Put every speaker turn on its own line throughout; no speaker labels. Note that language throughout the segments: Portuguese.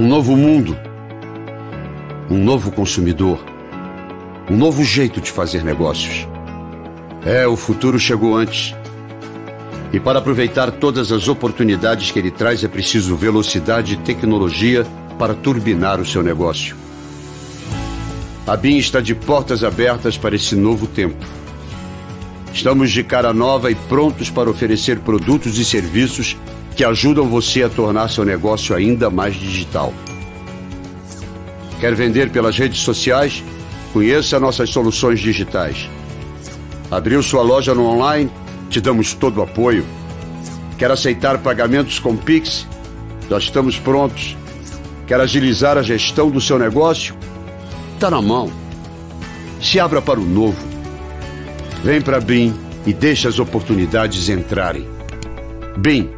Um novo mundo. Um novo consumidor. Um novo jeito de fazer negócios. É, o futuro chegou antes. E para aproveitar todas as oportunidades que ele traz, é preciso velocidade e tecnologia para turbinar o seu negócio. A BIM está de portas abertas para esse novo tempo. Estamos de cara nova e prontos para oferecer produtos e serviços que ajudam você a tornar seu negócio ainda mais digital. Quer vender pelas redes sociais? Conheça nossas soluções digitais. Abriu sua loja no online? Te damos todo o apoio. Quer aceitar pagamentos com Pix? Nós estamos prontos. Quer agilizar a gestão do seu negócio? Está na mão. Se abra para o novo. Vem para BIM e deixe as oportunidades entrarem. BIM,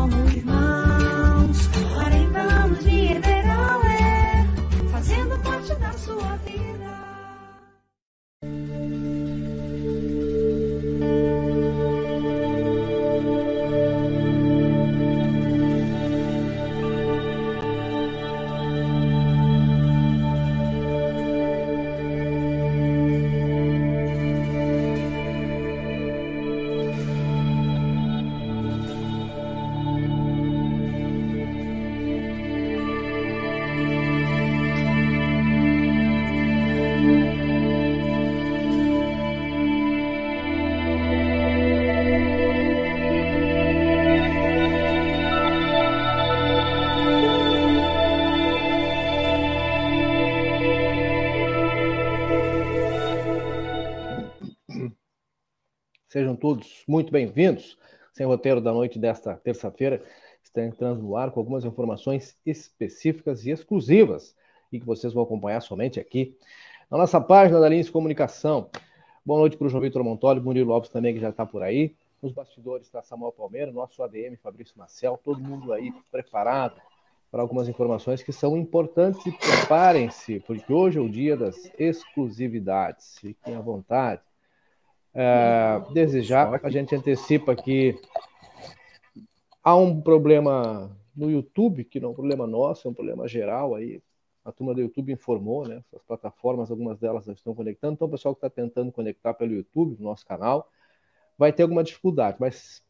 Sejam todos muito bem-vindos. Sem roteiro da noite desta terça-feira, está entrando no ar com algumas informações específicas e exclusivas e que vocês vão acompanhar somente aqui na nossa página da Lins Comunicação. Boa noite para o João Vitor Montoli, Murilo Lopes também, que já está por aí. Nos bastidores está Samuel Palmeira, nosso ADM Fabrício Marcel, todo mundo aí preparado para algumas informações que são importantes e preparem-se, porque hoje é o dia das exclusividades. Fiquem à vontade. É, desejar, a gente antecipa que há um problema no YouTube, que não é um problema nosso, é um problema geral aí. A turma do YouTube informou, né? As plataformas, algumas delas já estão conectando. Então, o pessoal que está tentando conectar pelo YouTube, no nosso canal, vai ter alguma dificuldade, mas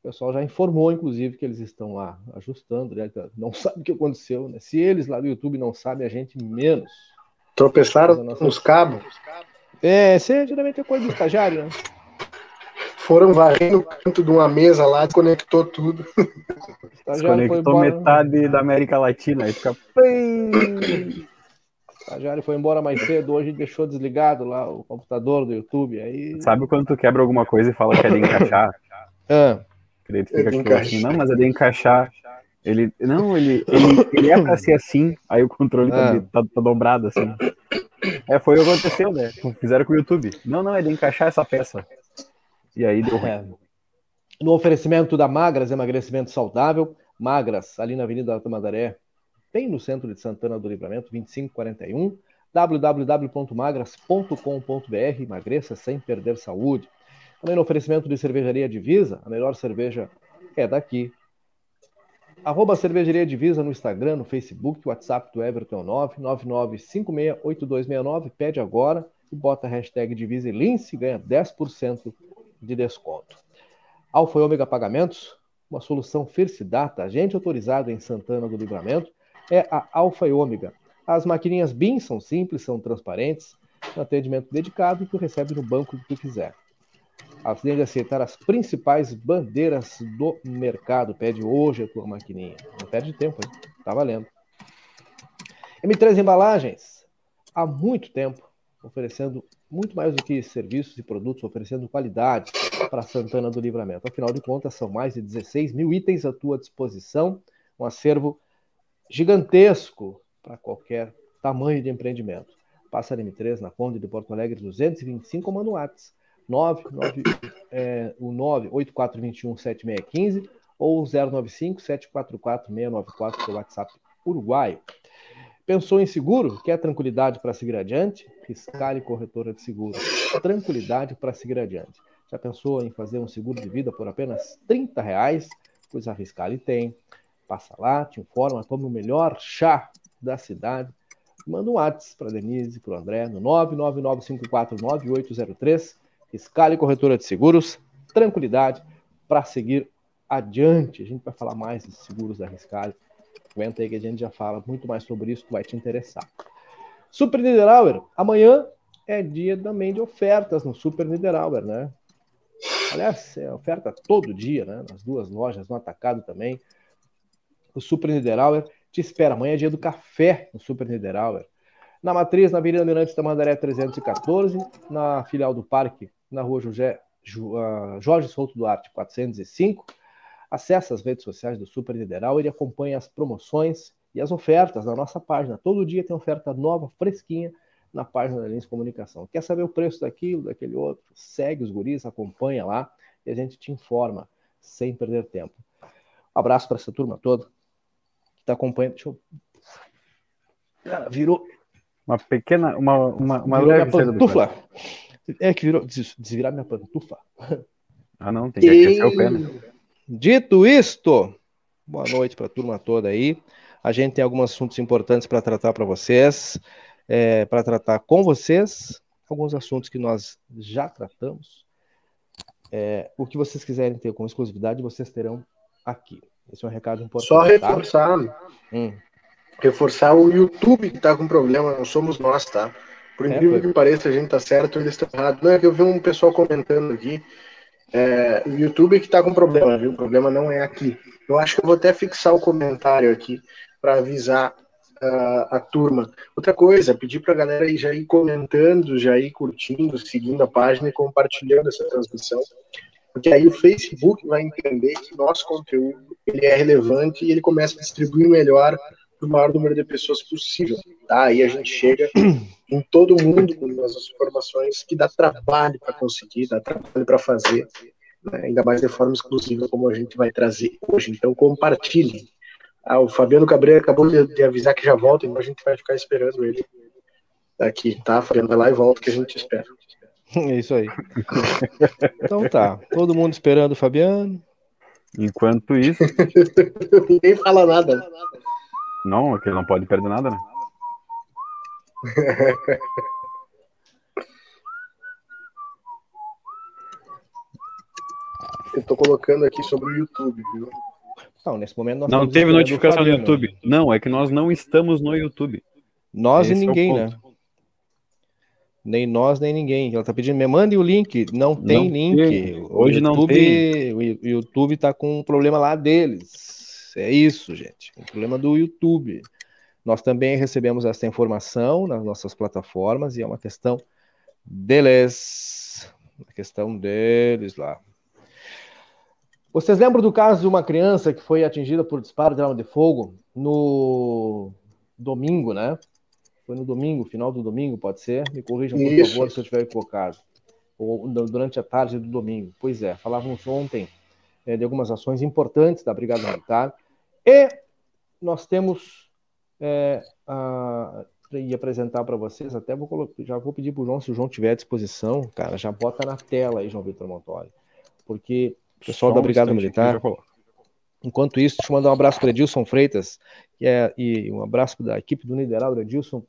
o pessoal já informou, inclusive, que eles estão lá ajustando, né? Não sabe o que aconteceu, né? Se eles lá do YouTube não sabem, a gente menos.
Tropeçaram nossa... nos cabos.
É, você geralmente é coisa do estagiário, né?
Foram varrendo o canto de uma mesa lá, desconectou tudo.
Desconectou metade da América Latina, aí fica.
Estagiário foi embora mais cedo, hoje deixou desligado lá o computador do YouTube. Aí...
Sabe quando tu quebra alguma coisa e fala que é de encaixar?
ah.
Tu fica é assim, não, mas é de encaixar. Ele, não, ele, ele, ele é pra ser assim, aí o controle ah. tá, tá, tá dobrado assim. É, foi o que aconteceu, né? Fizeram com o YouTube. Não, não, é de encaixar essa peça. E aí deu ruim.
É. No oferecimento da Magras, emagrecimento saudável, Magras, ali na Avenida da Tamandaré, bem no centro de Santana do Livramento, 2541, www.magras.com.br, emagreça sem perder saúde. Também no oferecimento de cervejaria Divisa, a melhor cerveja é daqui. Arroba Cervejaria Divisa no Instagram, no Facebook, WhatsApp do Everton 999568269. Pede agora e bota a hashtag Divisa e Lince ganha 10% de desconto. Alfa e Ômega Pagamentos, uma solução Fercidata, agente autorizado em Santana do Livramento, é a Alfa e Ômega. As maquininhas BIM são simples, são transparentes, um atendimento dedicado e tu recebe no banco que tu quiser além de aceitar as principais bandeiras do mercado. Pede hoje a tua maquininha. Não perde tempo, hein? Tá valendo. M3 Embalagens, há muito tempo, oferecendo muito mais do que serviços e produtos, oferecendo qualidade para Santana do Livramento. Afinal de contas, são mais de 16 mil itens à tua disposição, um acervo gigantesco para qualquer tamanho de empreendimento passa M3 na Conde de Porto Alegre 225 ou 99, é, o 98421 7615 ou 095 744 694 seu WhatsApp uruguaio. Pensou em seguro? Quer tranquilidade para seguir adiante? Fiscal e corretora de seguro. Tranquilidade para seguir adiante. Já pensou em fazer um seguro de vida por apenas 30 reais? Pois a Fiscale tem. Passa lá, te informa, tome o melhor chá da cidade. Manda um WhatsApp para Denise, para o André, no 999549803. Fiscale Corretora de Seguros. Tranquilidade para seguir adiante. A gente vai falar mais de seguros da Riscale. Aguenta aí que a gente já fala muito mais sobre isso, que vai te interessar. Super Niederauer, amanhã é dia também de ofertas no Super Niederauer, né? Aliás, é oferta todo dia, né? Nas duas lojas, no atacado também. O Super Niederauer te espera. Amanhã é dia do café no Super Niederauer. Na Matriz, na Avenida Mirantes da Mandaré 314, na filial do Parque, na rua José, uh, Jorge Souto Duarte 405. Acesse as redes sociais do Super Niederauer e acompanhe as promoções e as ofertas na nossa página. Todo dia tem oferta nova, fresquinha, na página da Lins Comunicação. Quer saber o preço daquilo, daquele outro? Segue os guris, acompanha lá e a gente te informa sem perder tempo. Um abraço para essa turma toda que está acompanhando. Deixa eu... Cara, virou.
Uma pequena, uma, uma, uma
virou leve minha pantufa. É que virou desvirar minha pantufa.
Ah, não, tem que aquecer o pé. Né?
Dito isto, boa noite para a turma toda aí. A gente tem alguns assuntos importantes para tratar para vocês é, para tratar com vocês alguns assuntos que nós já tratamos. É, o que vocês quiserem ter com exclusividade, vocês terão aqui. Esse é um recado importante.
Só tá? reforçar. Tá? Hum. Reforçar o YouTube que está com problema, não somos nós, tá? Por é, incrível é, que pareça, a gente tá certo, eles estão errados. Não é que eu vi um pessoal comentando aqui. É, o YouTube que está com problema, viu? O problema não é aqui. Eu acho que eu vou até fixar o comentário aqui para avisar a, a turma. Outra coisa, pedir para a galera aí já ir comentando, já ir curtindo, seguindo a página e compartilhando essa transmissão, porque aí o Facebook vai entender que nosso conteúdo ele é relevante e ele começa a distribuir melhor para o maior número de pessoas possível. Tá? Aí a gente chega em todo mundo com as informações que dá trabalho para conseguir, dá trabalho para fazer, né? ainda mais de forma exclusiva como a gente vai trazer hoje. Então compartilhe, ah, o Fabiano Cabreira acabou de, de, avisar que já volta, então a gente vai ficar esperando ele aqui, tá? Fabiano vai lá e volta que a gente espera.
É isso aí. Então tá, todo mundo esperando o Fabiano.
Enquanto isso.
Ninguém fala nada.
Não, é que ele não pode perder nada, né?
Eu tô colocando aqui sobre o YouTube, viu?
Não, nesse momento nós
Não teve notificação no YouTube. Não, é que nós não estamos no YouTube.
Nós Esse e é ninguém, é né? Nem nós, nem ninguém. Ela tá pedindo, me mande o link. Não tem não link. Tem.
Hoje
YouTube,
não tem.
O YouTube tá com um problema lá deles. É isso, gente. O problema do YouTube. Nós também recebemos essa informação nas nossas plataformas e é uma questão deles. Uma questão deles lá. Vocês lembram do caso de uma criança que foi atingida por disparo de arma de fogo no domingo, né? Foi no domingo, final do domingo, pode ser? Me corrijam, por Isso. favor, se eu estiver equivocado. Ou durante a tarde do domingo. Pois é, falávamos ontem é, de algumas ações importantes da Brigada Militar. E nós temos é, a, e apresentar para vocês, até vou colocar, já vou pedir para o João, se o João tiver à disposição, cara, já bota na tela aí, João Vitor Montori, porque pessoal da Brigada Militar. Enquanto isso, deixa eu mandar um abraço para Edilson Freitas que é, e um abraço da equipe do Nideral, Edilson.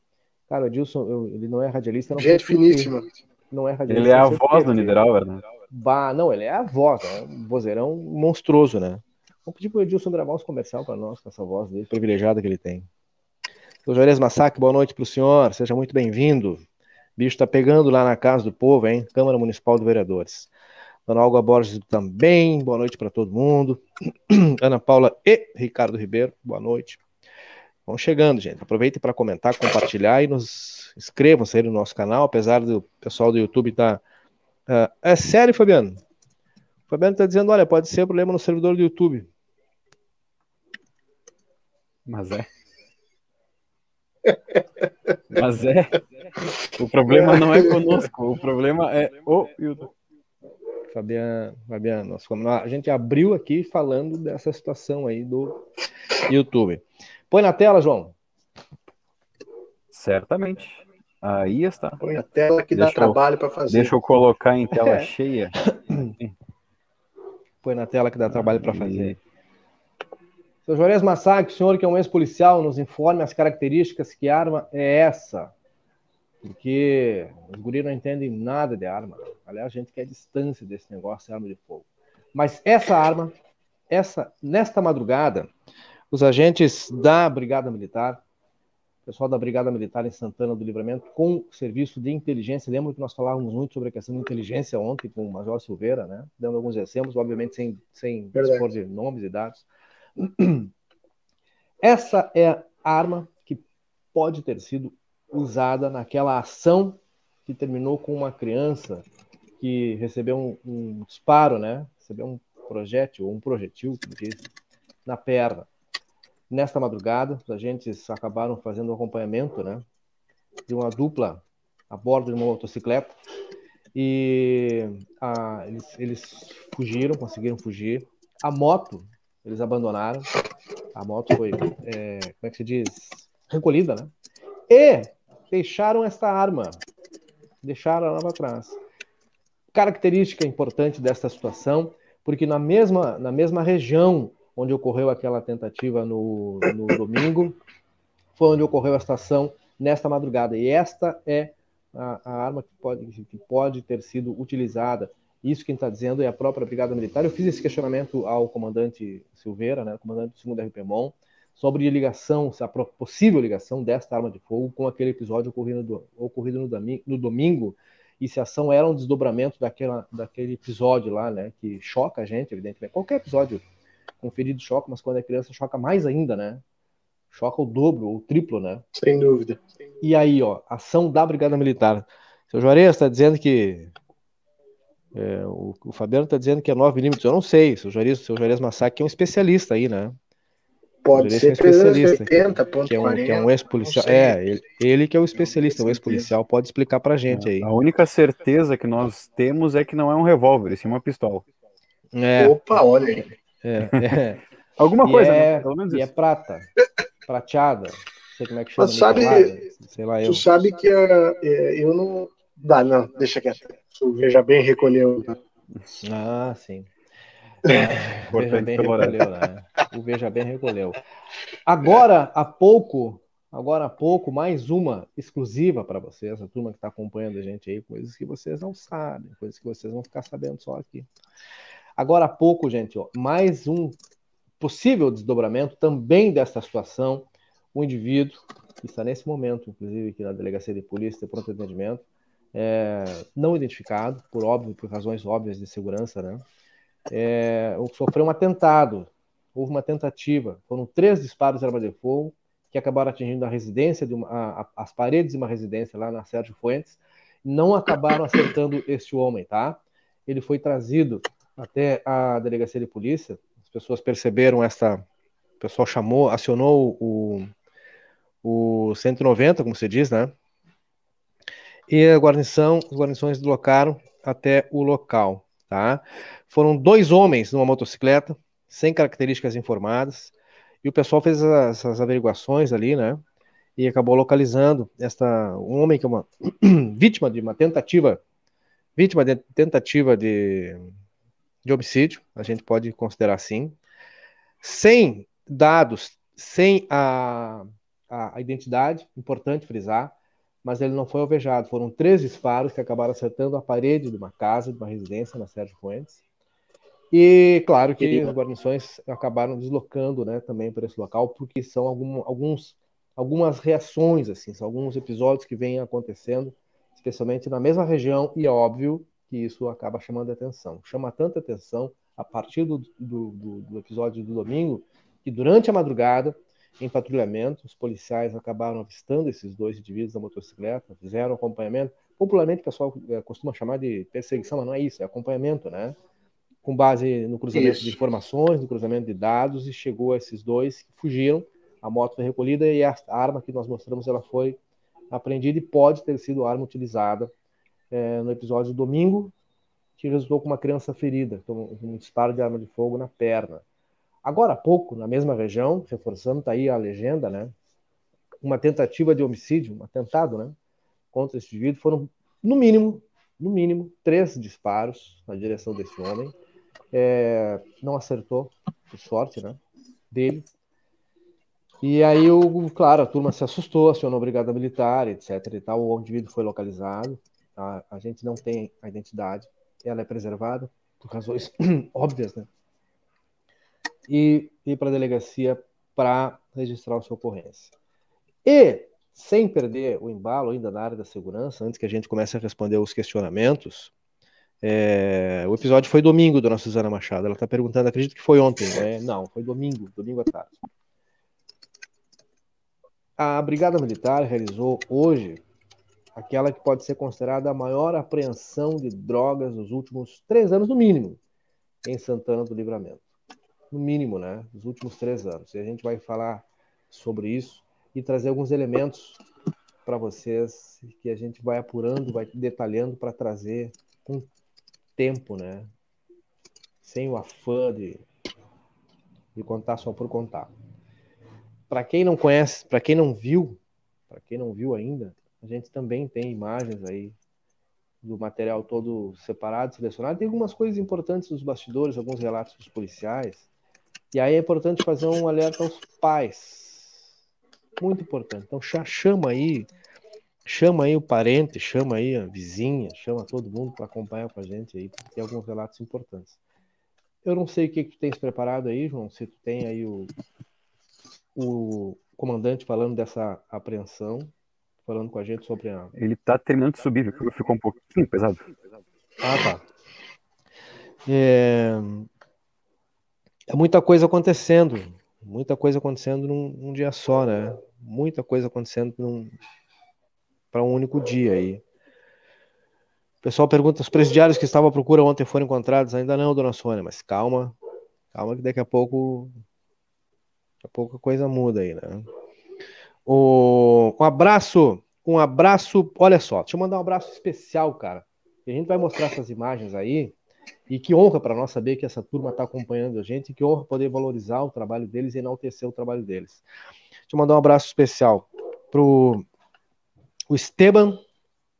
Cara, o Edilson, eu, ele não é radialista. Não
Gente finíssima.
Não é radialista.
Ele é a voz do Nideral, né?
Bah, não, ele é a voz, né? um vozeirão monstruoso, né? Vamos pedir para o Edilson gravar uns comercial para nós, com essa voz dele, privilegiada que ele tem. Sou Juarez Massac, boa noite para o senhor, seja muito bem-vindo. Bicho está pegando lá na casa do povo, hein? Câmara Municipal de Vereadores. Dona Olga Borges também, boa noite para todo mundo. Ana Paula e Ricardo Ribeiro, boa noite. Vão chegando, gente. Aproveitem para comentar, compartilhar e nos inscrevam-se aí no nosso canal, apesar do pessoal do YouTube estar. Tá, uh, é sério, Fabiano? O Fabiano está dizendo: olha, pode ser problema no servidor do YouTube.
Mas é. Mas é. O problema não é conosco, o problema é o YouTube.
Fabiano, Fabiano, a gente abriu aqui falando dessa situação aí do YouTube. Põe na tela, João.
Certamente. Aí está.
Põe a tela que deixa dá eu, trabalho para fazer.
Deixa eu colocar em tela é. cheia.
Põe na tela que dá trabalho para fazer. Seu Juarez Massag, senhor que é um ex-policial, nos informe as características que arma é essa. Porque os guris não entendem nada de arma. Aliás, a gente quer distância desse negócio de arma de fogo. Mas essa arma, essa nesta madrugada, os agentes da Brigada Militar, pessoal da Brigada Militar em Santana do Livramento, com serviço de inteligência, lembro que nós falávamos muito sobre a questão de inteligência ontem com o Major Silveira, né? dando alguns exemplos, obviamente sem, sem dispor de nomes e dados. Essa é a arma que pode ter sido usada naquela ação que terminou com uma criança que recebeu um, um disparo, né? Recebeu um projétil ou um projetil, como diz, na perna. Nesta madrugada, os agentes acabaram fazendo o acompanhamento, né? De uma dupla a bordo de uma motocicleta e a, eles, eles fugiram, conseguiram fugir. A moto eles abandonaram. A moto foi, é, como é que se diz? Recolhida, né? E deixaram esta arma. Deixaram ela para trás. Característica importante desta situação, porque na mesma, na mesma região onde ocorreu aquela tentativa no, no domingo, foi onde ocorreu a estação nesta madrugada. E esta é a, a arma que pode, que pode ter sido utilizada isso quem está dizendo é a própria Brigada Militar. Eu fiz esse questionamento ao comandante Silveira, né, comandante do 2 RPMON, sobre ligação, a possível ligação desta arma de fogo com aquele episódio ocorrido, ocorrido no, domingo, no domingo e se a ação era um desdobramento daquela, daquele episódio lá, né, que choca a gente, evidentemente. Qualquer episódio conferido choca, mas quando é criança choca mais ainda, né? Choca o dobro ou o triplo, né?
Sem dúvida.
E aí, ó, ação da Brigada Militar. Seu Juarez está dizendo que é, o, o, Fabiano está dizendo que é 9 milímetros. Eu não sei. O seu Juarez, seu Juarez Massac é um especialista aí, né?
Pode ser é um especialista. 80,
que, é um, que é um ex-policial. É, ele, ele, que é o especialista, o ex-policial, pode explicar pra gente aí.
A única certeza que nós temos é que não é um revólver, sim uma pistola.
É. Opa, olha aí.
É, é.
Alguma coisa,
é, né? Pelo menos e é prata. Prateada. Não sei como é que chama.
Mas sabe, sei lá, eu. Tu sabe que uh, eu não. Dá, não, deixa quieto. O Veja Bem recolheu. Né?
Ah, sim. É, o Veja Bem recolheu, né? O Veja Bem recolheu. Agora, há pouco, agora há pouco, mais uma exclusiva para vocês, a turma que está acompanhando a gente aí, coisas que vocês não sabem, coisas que vocês vão ficar sabendo só aqui. Agora há pouco, gente, ó, mais um possível desdobramento também dessa situação. O indivíduo que está nesse momento, inclusive aqui na delegacia de polícia de pronto atendimento, é, não identificado, por óbvio, por razões óbvias de segurança, né? É, sofreu um atentado, houve uma tentativa, foram três disparos de arma de fogo que acabaram atingindo a residência, de uma, a, as paredes de uma residência lá na Sérgio Fuentes, não acabaram acertando este homem, tá? Ele foi trazido até a delegacia de polícia, as pessoas perceberam essa, o pessoal chamou, acionou o, o 190, como se diz, né? E a guarnição, as guarnições deslocaram até o local. Tá? Foram dois homens numa motocicleta, sem características informadas, e o pessoal fez essas averiguações ali, né? E acabou localizando esta um homem que é uma vítima de uma tentativa, vítima de tentativa de, de homicídio, a gente pode considerar assim, sem dados, sem a, a identidade, importante frisar, mas ele não foi alvejado. Foram três disparos que acabaram acertando a parede de uma casa, de uma residência na Sérgio Fuentes. E claro que as guarnições acabaram deslocando né, também para esse local, porque são algum, alguns, algumas reações, assim, são alguns episódios que vêm acontecendo, especialmente na mesma região, e é óbvio que isso acaba chamando atenção. Chama tanta atenção a partir do, do, do, do episódio do domingo, que durante a madrugada em patrulhamento, os policiais acabaram avistando esses dois indivíduos da motocicleta, fizeram acompanhamento. Popularmente o pessoal eh, costuma chamar de perseguição, mas não é isso, é acompanhamento, né? Com base no cruzamento isso. de informações, no cruzamento de dados, e chegou a esses dois que fugiram. A moto foi recolhida e a arma que nós mostramos ela foi apreendida e pode ter sido arma utilizada é, no episódio do domingo, que resultou com uma criança ferida, um disparo de arma de fogo na perna. Agora há pouco, na mesma região, reforçando, está aí a legenda, né? Uma tentativa de homicídio, um atentado, né? Contra esse indivíduo, foram, no mínimo, no mínimo, três disparos na direção desse homem. É, não acertou, por sorte, né? Dele. E aí, o, claro, a turma se assustou, acionou a brigada militar, etc. E tal. O indivíduo foi localizado. A, a gente não tem a identidade, ela é preservada por razões óbvias, né? E ir para a delegacia para registrar a sua ocorrência. E, sem perder o embalo ainda na área da segurança, antes que a gente comece a responder os questionamentos, é, o episódio foi domingo, dona Suzana Machado. Ela está perguntando, acredito que foi ontem. Né? Não, foi domingo, domingo à tarde. A Brigada Militar realizou hoje aquela que pode ser considerada a maior apreensão de drogas nos últimos três anos, no mínimo, em Santana do Livramento. No mínimo, né? Nos últimos três anos. E a gente vai falar sobre isso e trazer alguns elementos para vocês que a gente vai apurando, vai detalhando para trazer com tempo, né? Sem o afã de, de contar só por contar. Para quem não conhece, para quem não viu, para quem não viu ainda, a gente também tem imagens aí do material todo separado, selecionado. Tem algumas coisas importantes dos bastidores, alguns relatos dos policiais. E aí é importante fazer um alerta aos pais. Muito importante. Então chama aí, chama aí o parente, chama aí a vizinha, chama todo mundo para acompanhar com a gente aí, porque tem alguns relatos importantes. Eu não sei o que, que tu tens preparado aí, João, se tu tem aí o, o comandante falando dessa apreensão, falando com a gente sobre a.
Ele tá terminando de subir, ficou um pouquinho pesado.
Ah, tá. É... é muita coisa acontecendo, muita coisa acontecendo num, num dia só, né? Muita coisa acontecendo para um único dia aí. O pessoal pergunta: os presidiários que estavam à procura ontem foram encontrados? Ainda não, dona Sônia, mas calma, calma que daqui a pouco Daqui a pouco a coisa muda aí, né? O... Um abraço, um abraço. Olha só, deixa eu mandar um abraço especial, cara. a gente vai mostrar essas imagens aí. E que honra para nós saber que essa turma está acompanhando a gente, e que honra poder valorizar o trabalho deles e enaltecer o trabalho deles. Deixa eu mandar um abraço especial pro o Esteban,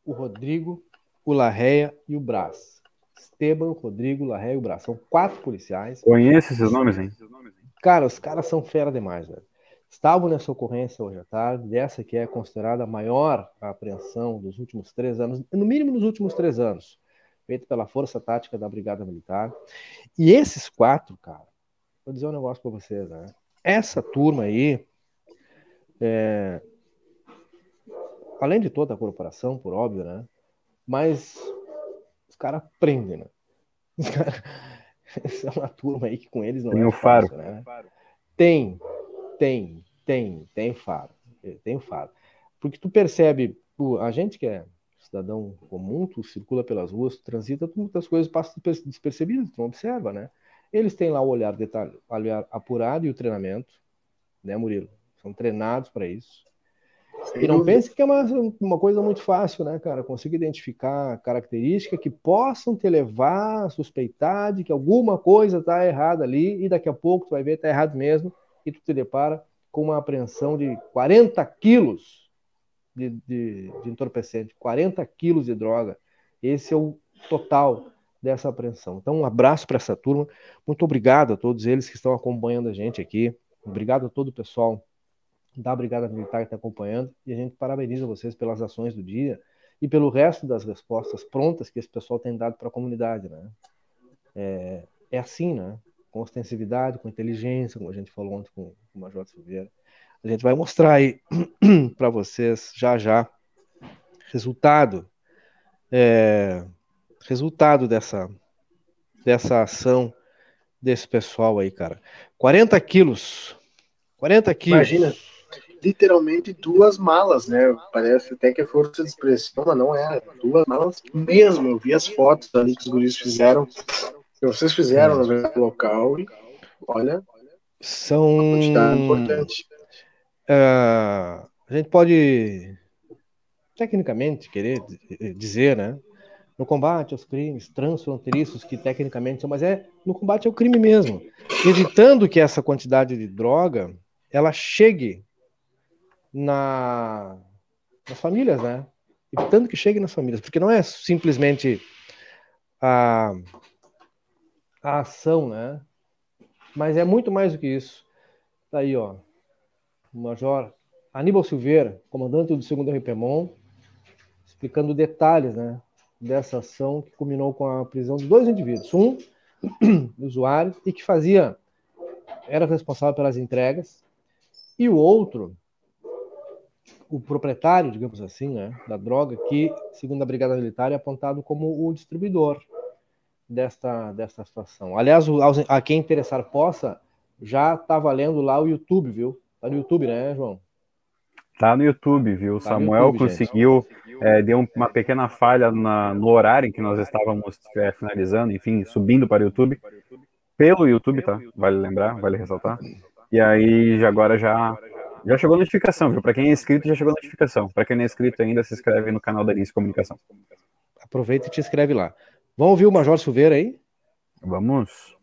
o Rodrigo, o Larreia e o Brás. Esteban, Rodrigo, Larreia e o Brás. São quatro policiais.
Conheço esses nomes, hein?
Cara, os caras são fera demais, velho. Estavam nessa ocorrência hoje à tarde, dessa que é considerada a maior apreensão dos últimos três anos, no mínimo nos últimos três anos, feita pela Força Tática da Brigada Militar. E esses quatro, cara, vou dizer um negócio para vocês, né? Essa turma aí, é... além de toda a corporação, por óbvio, né? Mas os caras prendem, né? Os caras é uma turma aí que com eles não
tem
é
o faro. Fácil,
né? Tem, tem, tem, tem faro. Tem o faro. Porque tu percebe, a gente que é cidadão comum, tu circula pelas ruas, tu transita, tu, muitas coisas passam despercebidas, tu não observa, né? Eles têm lá o olhar detalhado, olhar apurado e o treinamento, né, Murilo? São treinados para isso. Sem e não dúvida. pense que é uma, uma coisa muito fácil, né, cara? Consiga identificar características que possam te levar a suspeitar de que alguma coisa está errada ali e daqui a pouco tu vai ver que está errado mesmo e tu te depara com uma apreensão de 40 quilos de, de, de entorpecente, 40 quilos de droga. Esse é o total dessa apreensão. Então, um abraço para essa turma. Muito obrigado a todos eles que estão acompanhando a gente aqui. Obrigado a todo o pessoal da Brigada Militar que está acompanhando, e a gente parabeniza vocês pelas ações do dia e pelo resto das respostas prontas que esse pessoal tem dado para a comunidade, né? É, é, assim, né? Com ostensividade, com inteligência, como a gente falou ontem com, com o Major Silveira. A gente vai mostrar aí para vocês já já resultado é, resultado dessa dessa ação desse pessoal aí, cara. 40 quilos 40 quilos.
Imagina, literalmente duas malas, né? Parece até que é força de expressão, mas não é. Duas malas mesmo. Eu vi as fotos ali que os guris fizeram. Que vocês fizeram no local. E, olha,
são.
Uma importante.
Uh, a gente pode tecnicamente querer dizer, né? No combate aos crimes transfronteiriços, que tecnicamente são, mas é no combate ao crime mesmo, evitando que essa quantidade de droga ela chegue na, nas famílias, né? Evitando que chegue nas famílias, porque não é simplesmente a, a ação, né? Mas é muito mais do que isso. Tá aí, ó. O Major Aníbal Silveira, comandante do 2 RPMON, explicando detalhes né, dessa ação que culminou com a prisão de dois indivíduos. Um, usuário, e que fazia, era responsável pelas entregas, e o outro, o proprietário, digamos assim, né, da droga, que, segundo a Brigada Militar, é apontado como o distribuidor desta, desta situação. Aliás, a quem interessar possa, já está valendo lá o YouTube, viu? Está no YouTube, né, João?
Tá no YouTube, viu? Tá Samuel YouTube, conseguiu, é, deu uma pequena falha na, no horário em que nós estávamos é, finalizando, enfim, subindo para o YouTube. Pelo YouTube, tá? Vale lembrar, vale ressaltar. E aí, agora já, já chegou a notificação, viu? Para quem é inscrito, já chegou a notificação. Para quem não é inscrito ainda, se inscreve no canal da Lince Comunicação.
Aproveita e te inscreve lá. Vamos ouvir o Major Silveira aí?
Vamos.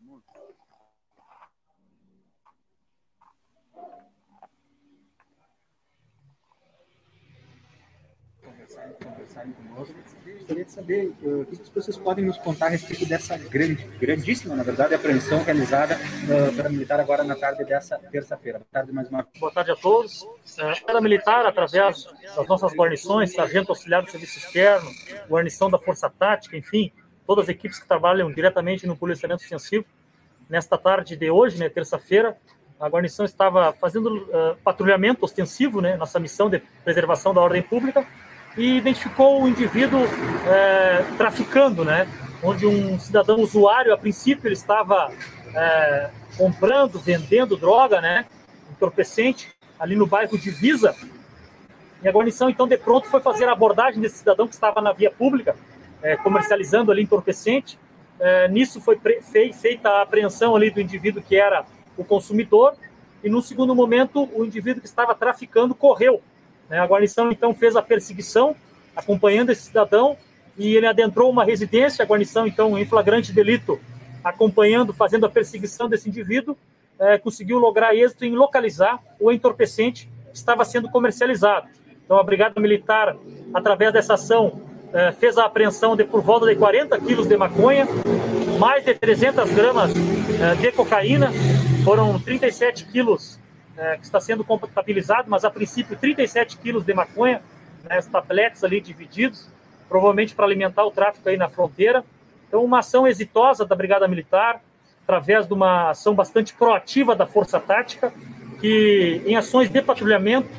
Gostaria de saber uh, o que vocês podem nos contar a respeito dessa grande, grandíssima, na verdade, apreensão realizada uh, pela militar agora na tarde dessa terça-feira. Boa tarde mais uma
Boa tarde a todos. A militar, através das nossas guarnições, Sargento Auxiliar do Serviço Externo, guarnição da Força Tática, enfim, todas as equipes que trabalham diretamente no policiamento ofensivo, nesta tarde de hoje, né, terça-feira, a guarnição estava fazendo uh, patrulhamento ostensivo, né, nossa missão de preservação da ordem pública, e identificou o indivíduo é, traficando, né? Onde um cidadão usuário, a princípio, ele estava é, comprando, vendendo droga, né? Entorpecente, ali no bairro Divisa. E a guarnição, então, de pronto, foi fazer a abordagem desse cidadão que estava na via pública, é, comercializando ali entorpecente. É, nisso foi feita a apreensão ali do indivíduo que era o consumidor, e no segundo momento, o indivíduo que estava traficando correu? A guarnição então fez a perseguição, acompanhando esse cidadão, e ele adentrou uma residência. A guarnição, então, em flagrante delito, acompanhando, fazendo a perseguição desse indivíduo, é, conseguiu lograr êxito em localizar o entorpecente que estava sendo comercializado. Então, a Brigada Militar, através dessa ação, é, fez a apreensão de por volta de 40 quilos de maconha, mais de 300 gramas é, de cocaína, foram 37 quilos é, que está sendo compatibilizado, mas a princípio 37 quilos de maconha, né, os tabletes ali divididos, provavelmente para alimentar o tráfico aí na fronteira. Então, uma ação exitosa da Brigada Militar, através de uma ação bastante proativa da Força Tática, que em ações de patrulhamento,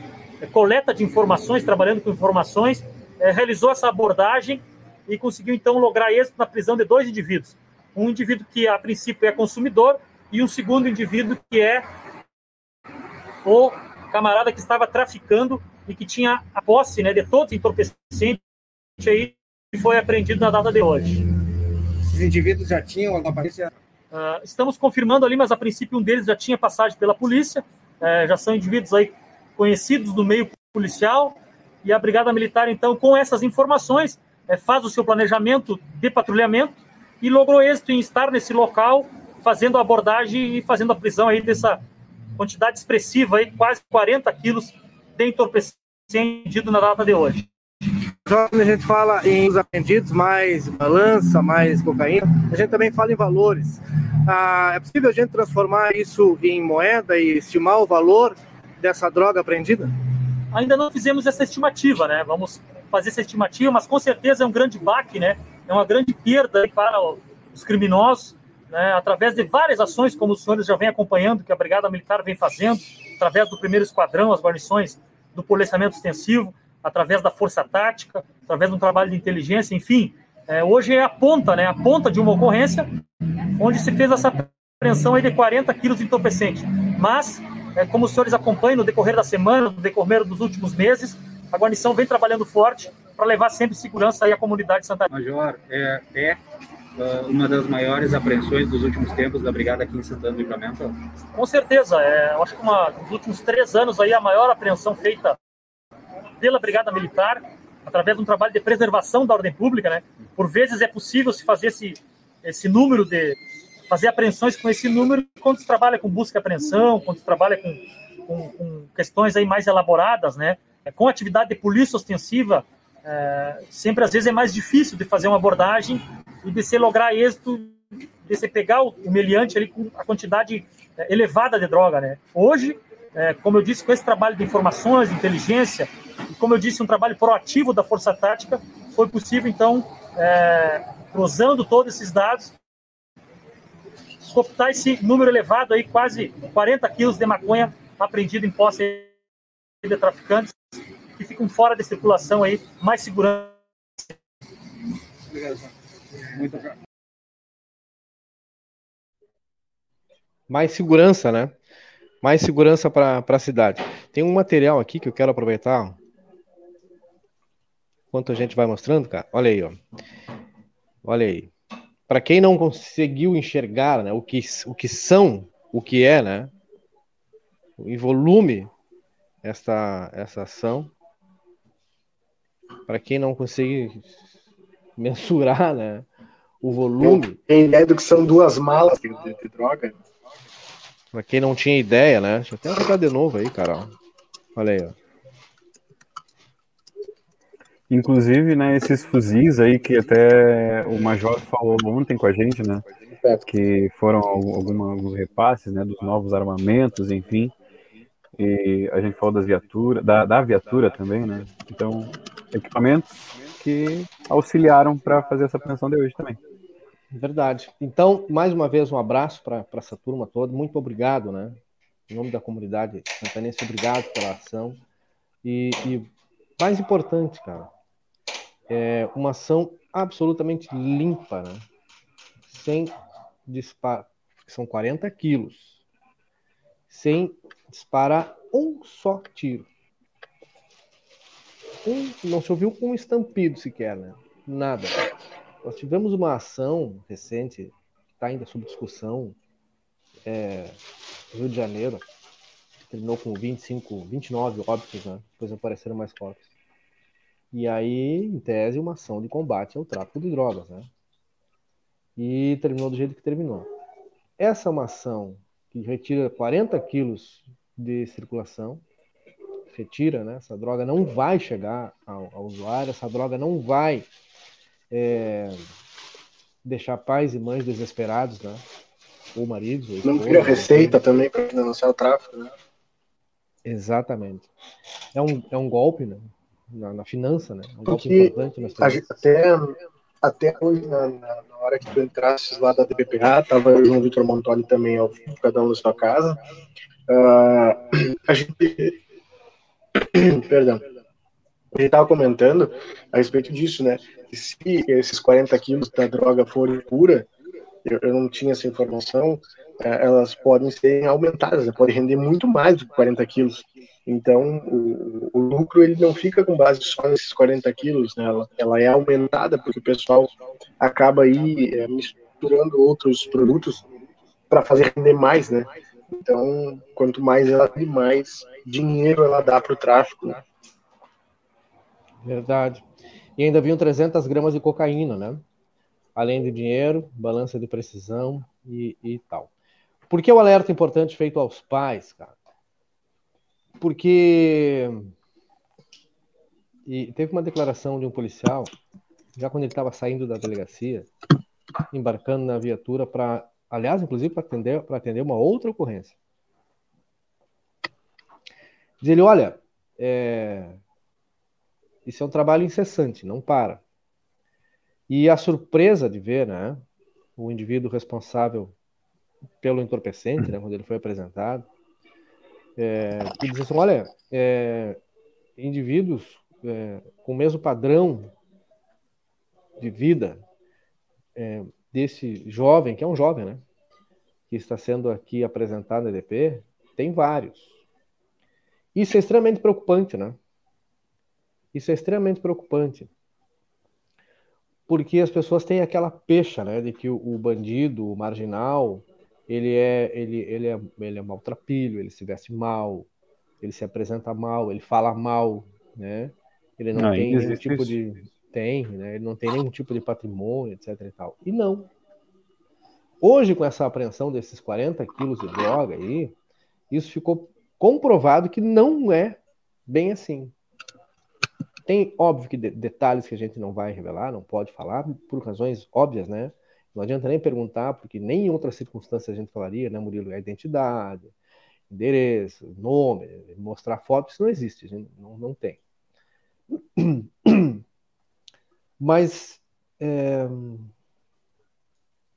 é, coleta de informações, trabalhando com informações, é, realizou essa abordagem e conseguiu então lograr êxito na prisão de dois indivíduos. Um indivíduo que a princípio é consumidor e um segundo indivíduo que é o camarada que estava traficando e que tinha a posse né, de todos os entorpecentes aí, que foi apreendido na data de hoje.
Os indivíduos já tinham alguma aparência?
Uh, estamos confirmando ali, mas a princípio um deles já tinha passagem pela polícia, uh, já são indivíduos aí conhecidos do meio policial, e a Brigada Militar, então, com essas informações, uh, faz o seu planejamento de patrulhamento e logrou êxito em estar nesse local, fazendo a abordagem e fazendo a prisão aí dessa quantidade expressiva, aí, quase 40 quilos de entorpecente na data de hoje.
Quando a gente fala em os apreendidos, mais balança, mais cocaína, a gente também fala em valores. Ah, é possível a gente transformar isso em moeda e estimar o valor dessa droga apreendida?
Ainda não fizemos essa estimativa, né? Vamos fazer essa estimativa, mas com certeza é um grande baque, né? É uma grande perda para os criminosos né, através de várias ações, como os senhores já vêm acompanhando, que a Brigada Militar vem fazendo, através do primeiro esquadrão, as guarnições do policiamento extensivo, através da força tática, através de um trabalho de inteligência, enfim. É, hoje é a ponta, né, a ponta de uma ocorrência, onde se fez essa apreensão de 40 quilos de entorpecente. Mas, é, como os senhores acompanham no decorrer da semana, no decorrer dos últimos meses, a guarnição vem trabalhando forte para levar sempre segurança aí à comunidade de Santa
Major, é, é uma das maiores apreensões dos últimos tempos da brigada aqui em Santana do Livramento?
Com certeza, é, eu acho que uma, nos últimos três anos aí a maior apreensão feita pela brigada militar através de um trabalho de preservação da ordem pública, né? Por vezes é possível se fazer esse, esse número de fazer apreensões com esse número quando se trabalha com busca e apreensão, quando se trabalha com, com, com questões aí mais elaboradas, né? Com atividade de polícia ostensiva, é, sempre às vezes é mais difícil de fazer uma abordagem e de se lograr êxito, de se pegar o, o ali com a quantidade é, elevada de droga, né? Hoje, é, como eu disse, com esse trabalho de informações, de inteligência, e como eu disse, um trabalho proativo da Força Tática, foi possível, então, é, cruzando todos esses dados, cooptar esse número elevado aí, quase 40 quilos de maconha apreendido em posse de traficantes que ficam fora de circulação aí, mais segurança.
Mais segurança, né? Mais segurança para a cidade. Tem um material aqui que eu quero aproveitar. Enquanto a gente vai mostrando, cara. Olha aí, ó. Olha aí para quem não conseguiu enxergar né, o, que, o que são, o que é, né, em volume, essa, essa ação, para quem não conseguiu mensurar né, o volume.
Tem ideia do que são duas malas de, de, de droga?
Para quem não tinha ideia, né? Deixa eu até pegar de novo aí, Carol. Olha aí, ó.
Inclusive, né, esses fuzis aí que até o Major falou ontem com a gente, né, que foram alguma, alguns repasses, né, dos novos armamentos, enfim, e a gente falou das viaturas, da, da viatura também, né, então, equipamentos que auxiliaram para fazer essa apreensão de hoje também.
Verdade. Então, mais uma vez, um abraço para essa turma toda, muito obrigado, né, em nome da comunidade santanense, obrigado pela ação, e, e mais importante, cara, é uma ação absolutamente limpa, né? sem disparar, são 40 quilos, sem disparar um só tiro. Um, não se ouviu um estampido sequer, né? Nada. Nós tivemos uma ação recente, que está ainda sob discussão, é, Rio de Janeiro, terminou com 25, 29 óbitos, né? Depois apareceram mais corpos. E aí, em tese, uma ação de combate ao tráfico de drogas, né? E terminou do jeito que terminou. Essa é uma ação que retira 40 quilos de circulação, retira, né? Essa droga não vai chegar ao, ao usuário, essa droga não vai é, deixar pais e mães desesperados, né? Ou maridos. Ou
não cria receita também para financiar o tráfico, né?
Exatamente. É um, é um golpe, né? na, na finança, né? Um golpe importante
nas até, até hoje, na, na, na, hora que tu entrasses lá da DPPA, tava o João Vitor Montoli também, ao cada um na sua casa, uh, a gente... Perdão. Gente estava comentando a respeito disso, né? Se esses 40 quilos da droga forem pura, eu, eu não tinha essa informação, é, elas podem ser aumentadas, né? podem render muito mais do que 40 quilos. Então, o, o, lucro ele não fica com base só nesses 40 quilos, né? ela, ela é aumentada porque o pessoal acaba aí é, misturando outros produtos para fazer render mais, né? Então, quanto mais ela tem, mais dinheiro ela dá para o tráfico. Né?
Verdade. E ainda vinham 300 gramas de cocaína, né? Além de dinheiro, balança de precisão e, e tal. Por que o alerta importante feito aos pais, cara? Porque e teve uma declaração de um policial, já quando ele estava saindo da delegacia, embarcando na viatura para, aliás, inclusive para atender, atender uma outra ocorrência. Diz ele, olha, é... isso é um trabalho incessante, não para. E a surpresa de ver, né, o indivíduo responsável pelo entorpecente, né, quando ele foi apresentado, é, que diz assim, olha, é, indivíduos é, com o mesmo padrão de vida é, desse jovem, que é um jovem, né, que está sendo aqui apresentado na EDP, tem vários. Isso é extremamente preocupante, né? Isso é extremamente preocupante. Porque as pessoas têm aquela pecha, né, de que o, o bandido, o marginal, ele é ele, ele é ele é maltrapilho, ele se veste mal, ele se apresenta mal, ele fala mal, né? Ele não, não tem nenhum tipo isso. de tem, né? Ele não tem nenhum tipo de patrimônio, etc e tal. E não. Hoje, com essa apreensão desses 40 quilos de droga aí, isso ficou comprovado que não é bem assim. Tem, óbvio, que de detalhes que a gente não vai revelar, não pode falar, por razões óbvias, né? Não adianta nem perguntar, porque nem em outras circunstâncias a gente falaria, né, Murilo? A identidade, endereço, nome, mostrar fotos, isso não existe, não, não tem. Mas é,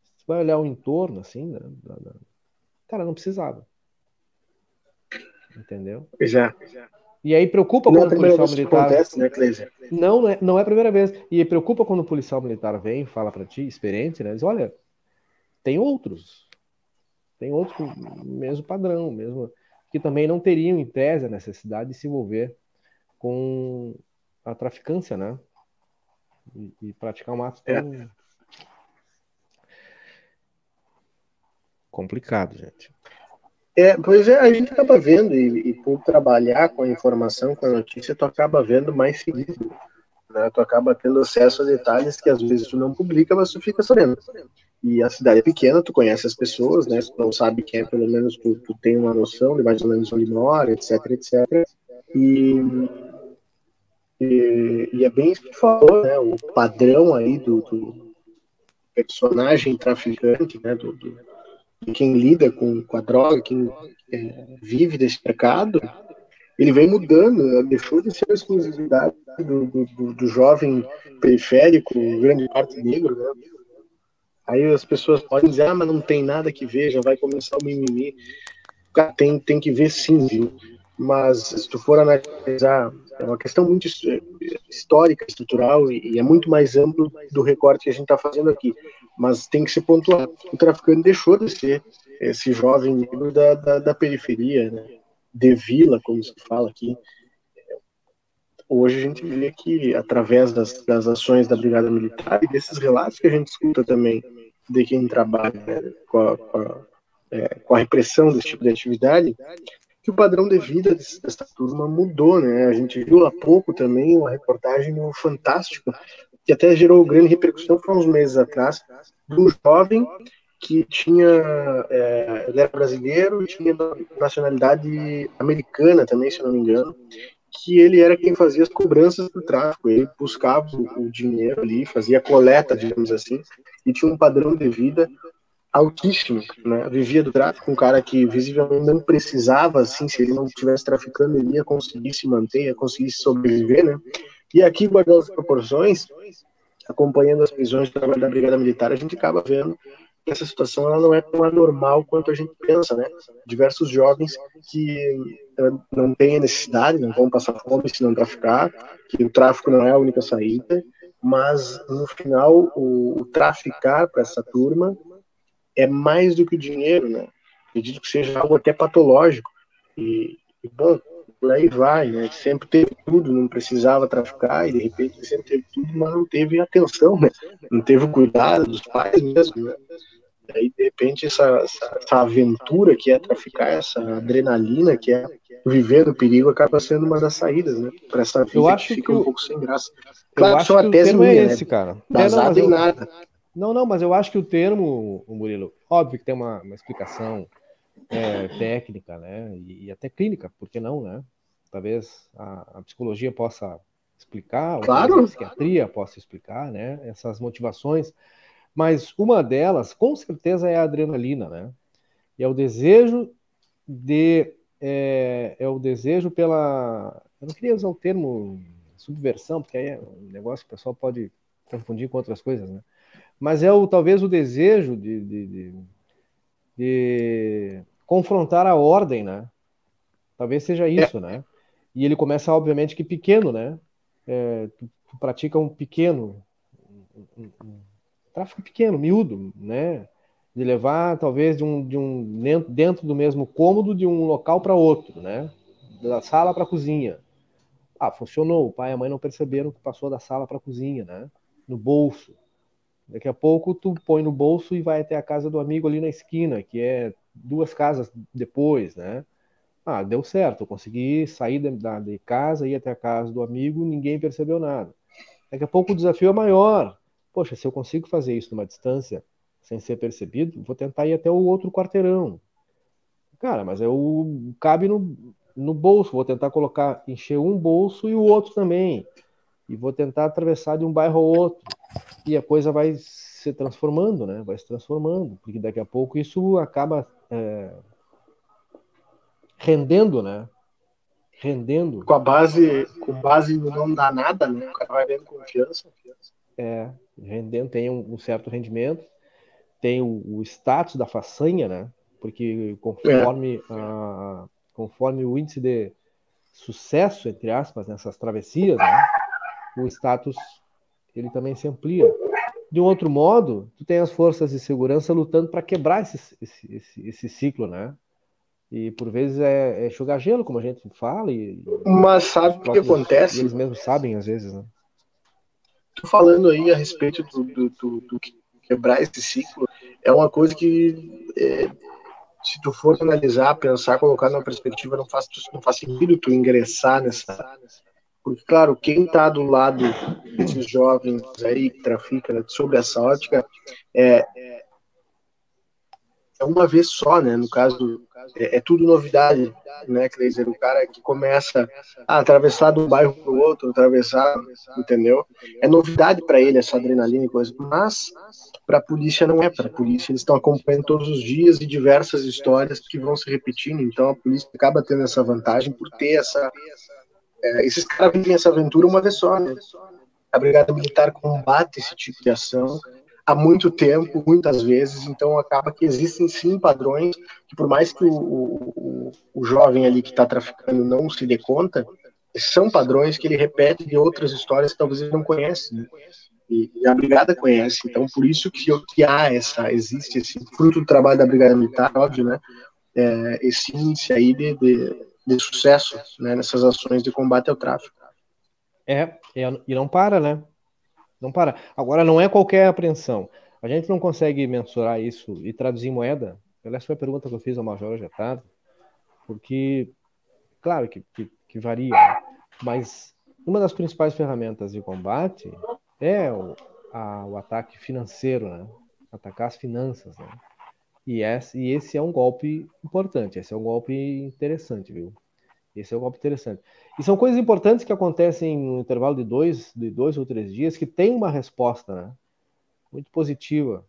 você vai olhar o entorno, assim, né? cara, não precisava. Entendeu?
Já.
E aí preocupa não quando é o policial militar. Acontece, né, não, não é, não é a primeira vez. E preocupa quando o policial militar vem fala para ti, experiente, né? Diz, olha, tem outros. Tem outros com o mesmo padrão, mesmo que também não teriam, em tese, a necessidade de se envolver com a traficância, né? E, e praticar um ato tão é. complicado, gente.
É, pois é, a gente acaba vendo, e, e, por trabalhar com a informação, com a notícia, tu acaba vendo mais seguido. Né? Tu acaba tendo acesso a detalhes que às vezes tu não publica, mas tu fica sabendo. E a cidade é pequena, tu conhece as pessoas, né? Tu não sabe quem é, pelo menos tu, tu tem uma noção de mais ou menos onde mora, etc, etc. E, e, e, é bem isso que tu falou, né? O padrão aí do, do personagem traficante, né? Do, do, quem lida com, com a droga, quem é, vive desse mercado, ele vem mudando, né? deixou de ser a exclusividade do, do, do jovem periférico, grande parte negro, né? Aí as pessoas podem dizer, ah, mas não tem nada que ver, já vai começar o mimimi. Tem, tem que ver sim, viu? Mas se tu for analisar, é uma questão muito histórica, estrutural, e, e é muito mais amplo do recorte que a gente está fazendo aqui mas tem que se pontuar. O traficante deixou de ser esse jovem negro da, da, da periferia, né? de vila, como se fala aqui. Hoje a gente vê que, através das, das ações da Brigada Militar e desses relatos que a gente escuta também de quem trabalha né, com, a, com, a, é, com, a, repressão desse tipo de atividade, que o padrão de vida dessa turma mudou, né? A gente viu há pouco também uma reportagem no Fantástico que até gerou grande repercussão foi uns meses atrás, de um jovem que tinha, é, ele era brasileiro e tinha nacionalidade americana também, se não me engano, que ele era quem fazia as cobranças do tráfico, ele buscava o, dinheiro ali, fazia coleta, digamos assim, e tinha um padrão de vida altíssimo, né? Vivia do tráfico, um cara que visivelmente não precisava, assim, se ele não estivesse traficando, ele ia conseguir se manter, ia conseguir sobreviver, né? E aqui, guardando as proporções, acompanhando as prisões da Brigada Militar, a gente acaba vendo que essa situação ela não é tão anormal quanto a gente pensa, né? Diversos jovens que eh, não têm necessidade, não vão passar fome se não traficar, que o tráfico não é a única saída, mas no final o, o traficar para essa turma é mais do que o dinheiro, né? Acredito que seja algo até patológico. E, e bom, por aí vai, né? Sempre teve tudo, não precisava traficar, e de repente sempre teve tudo, mas não teve atenção, né? Não teve o cuidado dos pais mesmo, né? E aí, de repente, essa, essa, essa, aventura que é traficar, essa adrenalina que é viver no perigo, acaba sendo uma das saídas, né? Para essa vida
eu acho
que fica
que
um pouco sem graça.
Claro, eu acho que o termo é minha, é esse, né? cara.
Basado
é,
não, em nada.
Não, não, mas eu acho que o termo, o Murilo, óbvio que tem uma, uma explicação é, técnica, né? E, e, até clínica, por que não, né? Talvez a, a psicologia possa explicar,
claro.
a psiquiatria possa explicar, né? Essas motivações. Mas uma delas, com certeza, é a adrenalina, né? E é o desejo de é, é, o desejo pela. Eu não queria usar o termo subversão, porque aí é um negócio que o pessoal pode confundir com outras coisas, né? Mas é o, talvez o desejo de, de, de, de confrontar a ordem, né? Talvez seja isso, é. né? E ele começa, obviamente, que pequeno, né? É, tu, tu, pratica um pequeno, um, um, um, tráfico pequeno, miúdo, né? De levar, talvez, de um, de um dentro, dentro do mesmo cômodo de um local para outro, né? Da sala para a cozinha. Ah, funcionou. O pai e a mãe não perceberam que passou da sala para a cozinha, né? No bolso. Daqui a pouco tu põe no bolso e vai até a casa do amigo ali na esquina, que é duas casas depois, né? Ah, deu certo, eu consegui sair de, de casa, ir até a casa do amigo, ninguém percebeu nada. Daqui a pouco o desafio é maior. Poxa, se eu consigo fazer isso numa distância sem ser percebido, vou tentar ir até o outro quarteirão. Cara, mas eu cabe no, no bolso, vou tentar colocar, encher um bolso e o outro também. E vou tentar atravessar de um bairro ao outro. E a coisa vai se transformando, né? Vai se transformando, porque daqui a pouco isso acaba é, rendendo, né? Rendendo.
Com a base, com base não dá nada, né? O cara vai vendo confiança.
É, rendendo, tem um, um certo rendimento, tem o, o, status da façanha, né? Porque conforme, é. a, conforme o índice de sucesso, entre aspas, nessas travessias, né? o status ele também se amplia. De um outro modo, tu tem as forças de segurança lutando para quebrar esse, esse, esse, esse ciclo, né? E por vezes é, é jogar gelo, como a gente fala. E,
Mas sabe o que acontece?
Eles mesmos sabem, às vezes, né?
Tô falando aí a respeito do, do, do, do quebrar esse ciclo, é uma coisa que, é, se tu for analisar, pensar, colocar numa perspectiva, não faz, não faz sentido tu ingressar nessa. Porque, claro, quem está do lado desses jovens aí que traficam sobre essa ótica é, é uma vez só, né? No caso, é, é tudo novidade, né, Cleiser? O cara que começa a atravessar de um bairro para o outro, atravessar, entendeu? É novidade para ele essa adrenalina e coisa, mas para a polícia não é. Para a polícia, eles estão acompanhando todos os dias e diversas histórias que vão se repetindo, então a polícia acaba tendo essa vantagem por ter essa. É, esses caras vivem essa aventura uma vez só, né? A Brigada Militar combate esse tipo de ação há muito tempo, muitas vezes, então acaba que existem sim padrões que por mais que o, o, o jovem ali que está traficando não se dê conta, são padrões que ele repete de outras histórias que talvez ele não conhece. Né? E, a brigada conhece, então por isso que, que há essa, existe esse fruto do trabalho da brigada militar, óbvio, né? É, esse índice aí de, de, de sucesso né, nessas ações de combate ao tráfico.
É, e não para, né? Não para. Agora, não é qualquer apreensão. A gente não consegue mensurar isso e traduzir em moeda. Essa foi a pergunta que eu fiz ao Major hoje à tarde, porque, claro que, que, que varia, né? mas uma das principais ferramentas de combate é o, a, o ataque financeiro, né? Atacar as finanças, né? E esse, é um golpe importante, esse é um golpe interessante, viu? Esse é um golpe interessante. E são coisas importantes que acontecem no intervalo de dois, de dois ou três dias que tem uma resposta né, muito positiva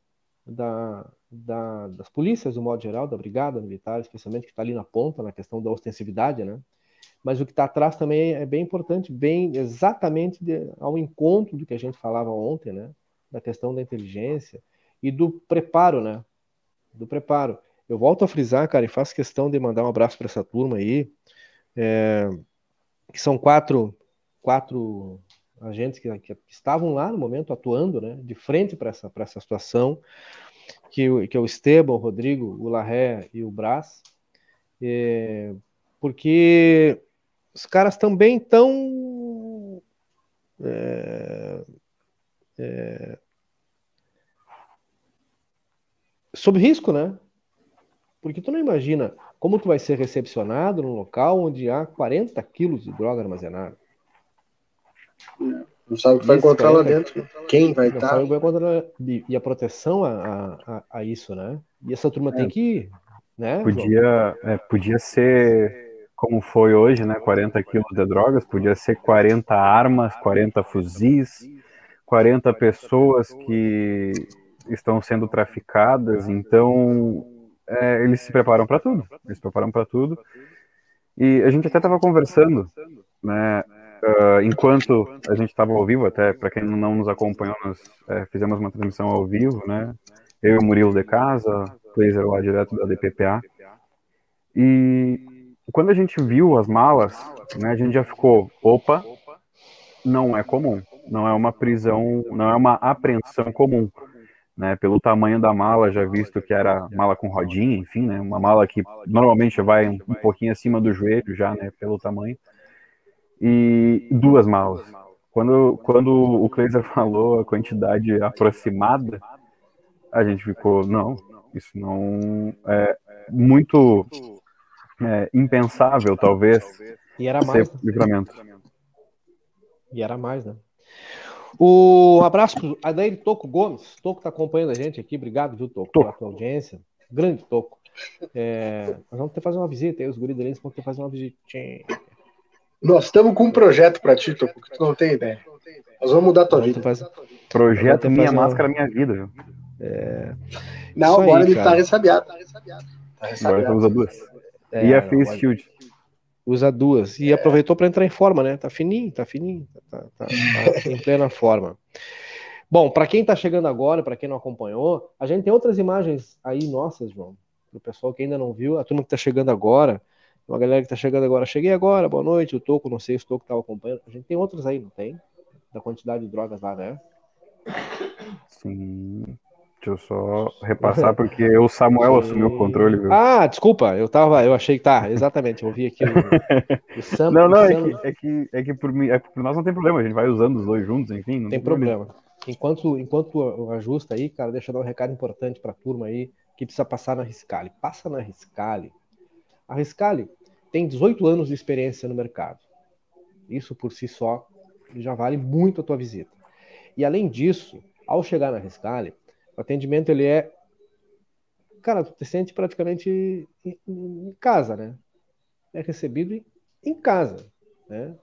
da, da, das polícias, do modo geral, da brigada militar, especialmente que está ali na ponta, na questão da ostensividade, né? Mas o que está atrás também é bem importante, bem exatamente de, ao encontro do que a gente falava ontem, né? Da questão da inteligência e do preparo, né? Do preparo. Eu volto a frisar, cara, e faço questão de mandar um abraço para essa turma aí é, que são quatro, quatro agentes que, que, estavam lá no momento atuando, né, de frente para essa, essa situação, que, que é o Esteban, o Rodrigo, o Larré e o Brás, é, porque os caras também estão é, é, sob risco, né? Porque tu não imagina como tu vai ser recepcionado num local onde há 40 quilos de droga armazenada?
Não sabe o que vai encontrar lá dentro. Quem vai estar? Tá?
Encontrar... E a proteção a, a, a, isso, né? E essa turma é. tem que ir, né?
Podia, é, podia ser como foi hoje, né? 40 quilos de drogas, podia ser 40 armas, 40 fuzis, 40 pessoas que estão sendo traficadas. Então, é, eles se preparam para tudo. Eles se preparam para tudo. E a gente até estava conversando, né? Uh, enquanto a gente estava ao vivo, até para quem não nos acompanhou, nós é, fizemos uma transmissão ao vivo, né? Eu e o Murilo de casa, Laser lá direto da DPPA. E quando a gente viu as malas, né, a gente já ficou, opa, não é comum, não é uma prisão, não é uma apreensão comum né, pelo tamanho da mala, já visto que era mala com rodinha, enfim, né, uma mala que normalmente vai um, um pouquinho acima do joelho já, né, pelo tamanho, e duas malas. Quando, quando o Kleiser falou a quantidade aproximada, a gente ficou, não, isso não é muito é, impensável, talvez.
E era mais.
Ser livramento.
E era mais, né? O abraço pro Adair Toco Gomes. Toco tá acompanhando a gente aqui. Obrigado, viu, Toco,
Toco.
pela tua audiência. Grande Toco. É, nós vamos ter que fazer uma visita aí, os guris deles vão ter que fazer uma visitinha.
Nós estamos com um projeto para ti, Toco, que tu não tem ideia. Nós vamos mudar a tua vida.
fazer-
Projeto Minha
fazer uma-
Máscara Minha Vida, viu?
Não,
Isso aí,
agora ele
cara.
tá ressabiado. Tá
Agora
ressabiado.
estamos a duas.
É,
e a
não,
Face
agora-
Shield.
Usa duas. E aproveitou para entrar em forma, né? Tá fininho, tá fininho, tá, tá- tá em plena forma. Bom, para quem tá chegando agora, para quem não acompanhou, a gente tem outras imagens aí nossas, João. Pro pessoal que ainda não viu, a turma que tá chegando agora, uma galera que tá chegando agora, cheguei agora, boa noite, o Toco, não sei se o Toco tava acompanhando. A gente tem outras aí, não tem? Da quantidade de drogas lá, né?
Sim. Deixa eu só repassar, porque o Samuel assumiu o controle, viu?
Ah, desculpa, eu tava, eu achei que tá, exatamente, eu vi aqui o, o Sam,
não, não, é
Sam-
que, é, que, é, que por mim, é que por nós não tem problema, a gente vai usando os dois juntos, enfim. Não
tem problema. Enquanto, enquanto tu ajusta aí, cara, deixa eu dar um recado importante pra turma aí que precisa passar na Riscale. Passa na Riscale. A Riscale tem 18 anos de experiência no mercado. Isso por si só já vale muito a tua visita. E além disso, ao chegar na Riscale, o atendimento ele é cara, tu te sente praticamente em, casa, né? É recebido em, casa, né?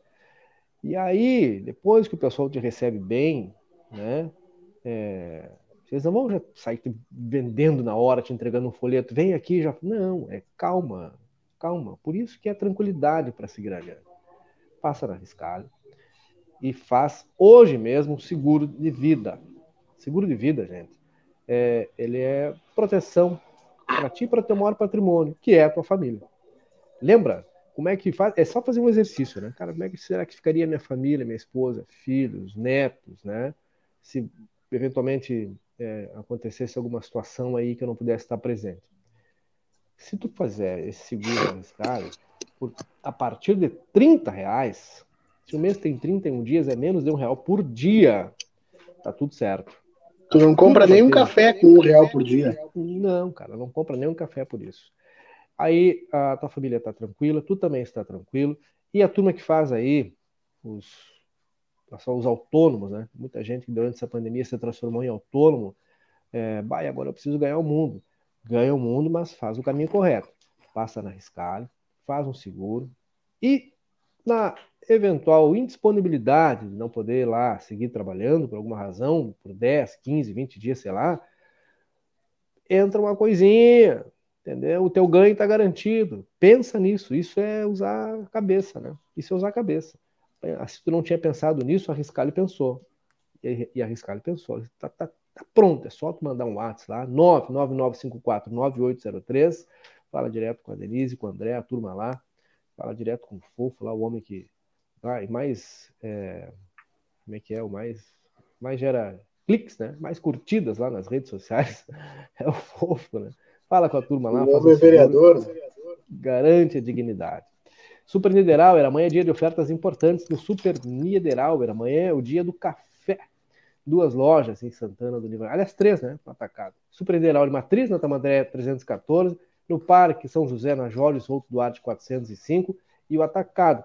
E aí, depois que o pessoal te recebe bem, né? É, vocês não vão já sair vendendo na hora, te entregando um folheto. Vem aqui já. Não, é calma, calma. Por isso que é tranquilidade para seguir adiante. Passa na Riscale e faz hoje mesmo seguro de vida. Seguro de vida, gente, é, ele é proteção para ti e para teu maior patrimônio, que é a tua família. Lembra? Como é que faz? É só fazer um exercício, né? Cara, como é que será que ficaria minha família, minha esposa, filhos, netos, né? Se eventualmente é, acontecesse alguma situação aí que eu não pudesse estar presente. Se tu fizer esse seguro arriscado, por, a partir de 30 reais, se o mês tem 31 dias, é menos de um real por dia. Tá tudo certo.
Tu não compra nem um
certeza.
café com um real por dia.
Não, cara, não compra nem um café por isso. Aí a tua família está tranquila, tu também está tranquilo, e a turma que faz aí, os, só os autônomos, né? Muita gente que durante essa pandemia se transformou em autônomo, é, agora eu preciso ganhar o mundo. Ganha o mundo, mas faz o caminho correto. Passa na Riscale, faz um seguro, e na eventual indisponibilidade de não poder lá seguir trabalhando por alguma razão, por 10, 15, 20 dias, sei lá, entra uma coisinha, entendeu? O teu ganho está garantido. Pensa nisso, isso é usar a cabeça, né? Isso é usar a cabeça. Se tu não tinha pensado nisso, a Riscale pensou. E, e a Riscale pensou. Tá, tá, tá pronto, é só tu mandar um WhatsApp lá, 999549803, fala direto com a Denise, com o André, a turma lá, fala direto com o Fofo lá, o homem que vai mais, é, como é que é, o mais, mais gera cliques, né? Mais curtidas lá nas redes sociais. É o fofo, né? Fala com a turma lá.
O
faz
vereador. né?
Garante a dignidade. Super Niederauer, amanhã é dia de ofertas importantes no Super Niederauer. Amanhã é o dia do café. Duas lojas em Santana do Livramento. Aliás, três, né? Atacado. Super Niederauer Matriz, na Tamandaré 314. No Parque São José, na Jorge Souto Duarte 405. E o atacado.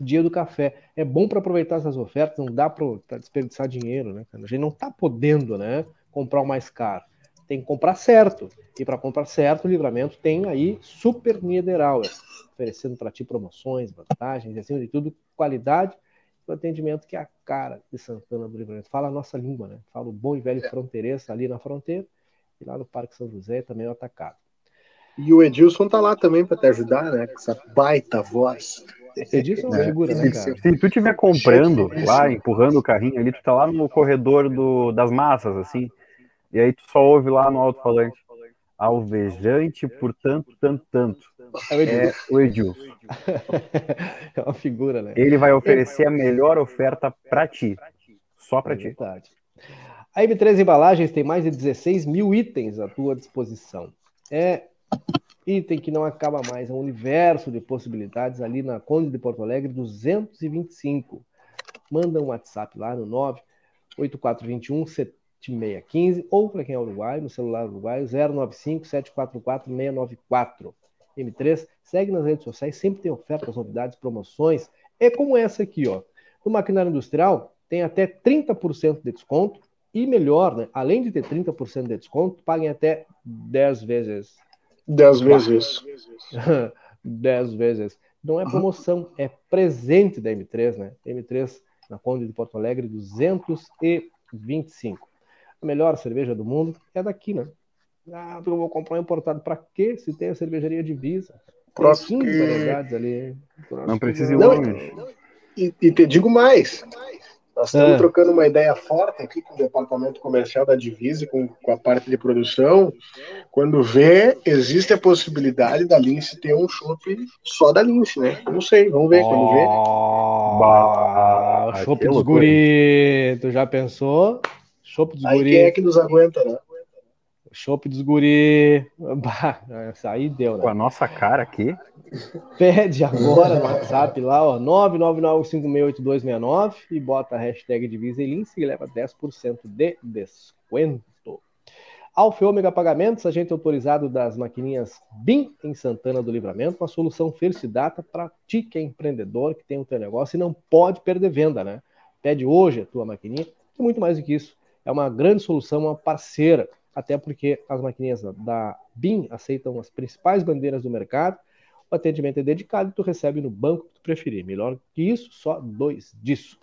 Dia do café. É bom para aproveitar essas ofertas, não dá para desperdiçar dinheiro, né? cara? A gente não está podendo, né? Comprar o mais caro. Tem que comprar certo. E para comprar certo, o livramento tem aí Super Niederauer, oferecendo para ti promoções, vantagens, e acima de tudo, qualidade do atendimento que é a cara de Santana do Livramento. Fala a nossa língua, né? Fala o bom e velho fronteiriço ali na fronteira e lá no Parque São José também é o atacado.
E o Edilson tá lá também para te ajudar, né? Com essa baita voz.
É uma figura, né, cara?
Se tu estiver comprando lá, empurrando o carrinho ali, tu tá lá no corredor do, das massas, assim, e aí tu só ouve lá no alto-falante, alvejante por tanto, tanto, tanto.
É o Edilson.
É.
É uma figura, né?
Ele vai oferecer a melhor oferta pra ti. Só pra
É
ti.
verdade. A M3 Embalagens tem mais de 16 mil itens à tua disposição. É item que não acaba mais, é um universo de possibilidades ali na Conde de Porto Alegre 225. Manda um WhatsApp lá no 98421 7615 ou para quem é uruguaio, no celular uruguaio 095 744 694. M3. Segue nas redes sociais, sempre tem ofertas, novidades, promoções. É como essa aqui, ó. No maquinário industrial, tem até 30% de desconto. E melhor, né? Além de ter 30% de desconto, paguem até 10 vezes.
10 vezes.
10 vezes. Não é promoção, é presente da M3, né? M3 na Conde de Porto Alegre, 225. A melhor cerveja do mundo é daqui, né? Ah, eu vou comprar um importado. Para quê? Se tem a cervejaria Divisa.
Próximo.
15 variedades ali.
Não precisa ir longe.
E, e te digo mais. Nós estamos
Ah.
trocando uma ideia forte aqui com o departamento comercial da Divisa, com, com a parte de produção. Quando vê, existe a possibilidade da Lince ter um chopp só da Lince, né? Não sei, vamos ver quando vê.
Bah,
que
dos guri. Tu já pensou? Chopp dos
Aí
guri.
quem é que nos aguenta, né?
Chopp dos guri. Bah, aí deu,
Com a
né?
nossa cara aqui.
Pede agora no WhatsApp lá, ó, 999568269 e bota a hashtag Divisa e Lince e leva 10% de desconto. Alfa e Ômega Pagamentos, agente autorizado das maquininhas BIM em Santana do Livramento, uma solução Felicidata para ti que é empreendedor, que tem o teu negócio e não pode perder venda, né? Pede hoje a tua maquininha e muito mais do que isso. É uma grande solução, uma parceira, até porque as maquininhas da BIM aceitam as principais bandeiras do mercado, o atendimento é dedicado e tu recebe no banco que tu preferir. Melhor que isso, só dois disso.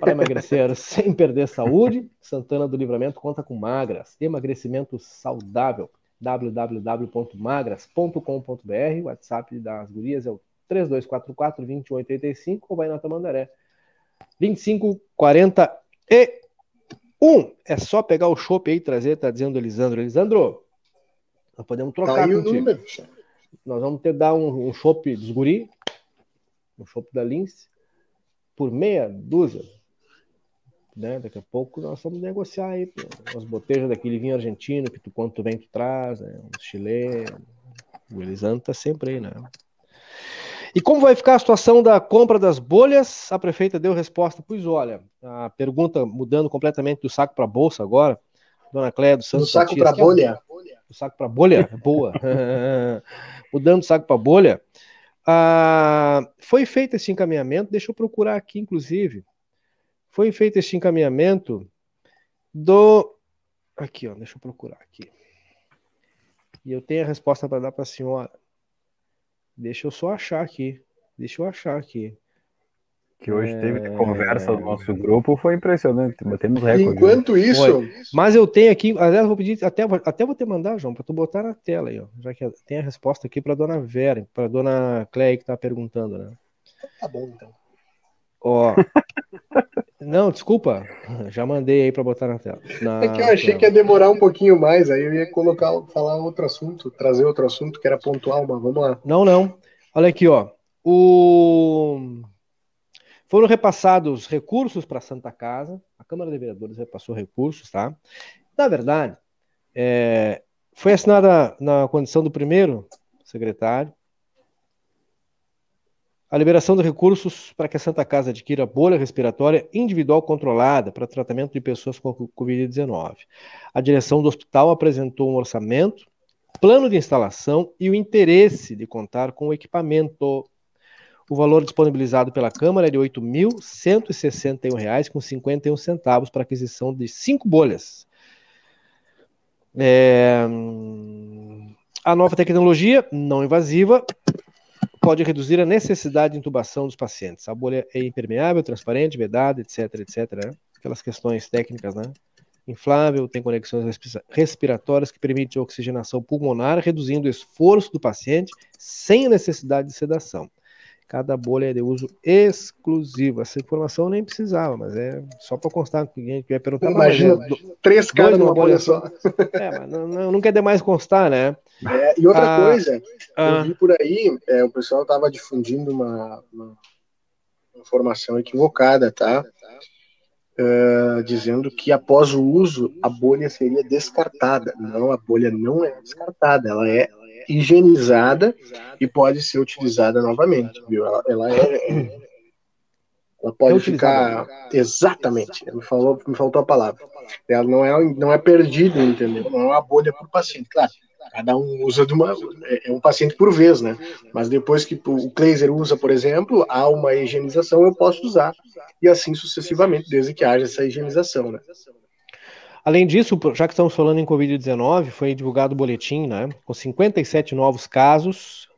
Para emagrecer sem perder saúde, Santana do Livramento conta com Magras, emagrecimento saudável. www.magras.com.br, o WhatsApp das gurias é o 3244-2885 ou vai na Tamandaré. 2541. É só pegar o chopp aí e trazer, tá dizendo o Elisandro. Elisandro, nós podemos
Tá
trocar
o
contigo.
número.
Nós vamos ter dar um, um chopp dos guri, um chopp da Lince, por meia dúzia. Né? Daqui a pouco nós vamos negociar aí umas botejas daquele vinho argentino que tu, quando tu vem, tu traz, né? Um chilê. O Elisandro tá sempre aí, né? E como vai ficar a situação da compra das bolhas? A prefeita deu resposta. Pois olha, a pergunta mudando completamente do saco para bolsa agora. Dona Cléia do
Do
Santos
saco
Matias,
para
que é-
bolha.
do saco para bolha? Boa. Mudando do saco para bolha. Ah, foi feito esse encaminhamento, deixa eu procurar aqui, inclusive. Foi feito esse encaminhamento do. Aqui, ó, deixa eu procurar aqui. E eu tenho a resposta para dar para a senhora. Deixa eu só achar aqui. Deixa eu achar aqui.
Que hoje teve
É.
conversa do nosso grupo, foi impressionante. Batemos recorde. né?
Enquanto isso,
Mas eu tenho aqui, aliás, vou pedir, até, até vou te mandar, João, para tu botar na tela aí, ó. Já que tem a resposta aqui para dona Vera, para dona Cleia que tá perguntando, né?
tá bom então.
Ó. Não, desculpa. Já mandei aí para botar na tela. Na
É que eu achei que ia demorar um pouquinho mais, aí eu ia colocar, falar outro assunto, trazer outro assunto que era pontual, mas vamos lá.
Não, não. Olha aqui, ó. O... Foram repassados recursos para Santa Casa. A Câmara de Vereadores repassou recursos, tá? Na verdade, é, foi assinada na condição do primeiro secretário a liberação de recursos para que a Santa Casa adquira bolha respiratória individual controlada para tratamento de pessoas com Covid-19. A direção do hospital apresentou um orçamento plano de instalação e o interesse de contar com o equipamento. O valor disponibilizado pela Câmara é de R$ 8.161,51 para aquisição de cinco bolhas. É, A nova tecnologia, não invasiva, pode reduzir a necessidade de intubação dos pacientes. A bolha é impermeável, transparente, vedada, etc, etc. Né? Aquelas questões técnicas, né? inflável, tem conexões respiratórias que permitem oxigenação pulmonar, reduzindo o esforço do paciente sem a necessidade de sedação. Cada bolha é de uso exclusivo. Essa informação eu nem precisava, mas é só para constar que alguém vai perguntar.
Imagina,
é,
três caras numa bolha
só.
só.
É, mas não, não, não quer demais constar, né?
É, e outra
Ah,
coisa,
ah.
eu vi por aí, é, o pessoal estava difundindo uma, uma informação equivocada, tá? Uh, dizendo que após o uso a bolha seria descartada. Não, a bolha não é descartada, ela é higienizada e pode ser utilizada novamente, viu? Ela, ela é, ela pode ficar exatamente. Me falou, me faltou a palavra. Ela não é, não é perdida, entendeu? Não é uma bolha para o paciente. Claro, cada um usa de uma. É, é um paciente por vez, né? Mas depois que o Kleiser usa, por exemplo, há uma higienização, eu posso usar. E assim sucessivamente, desde que haja essa higienização, né?
Além disso, já que estamos falando em Covid-19, foi divulgado o boletim, né? Com 57 novos casos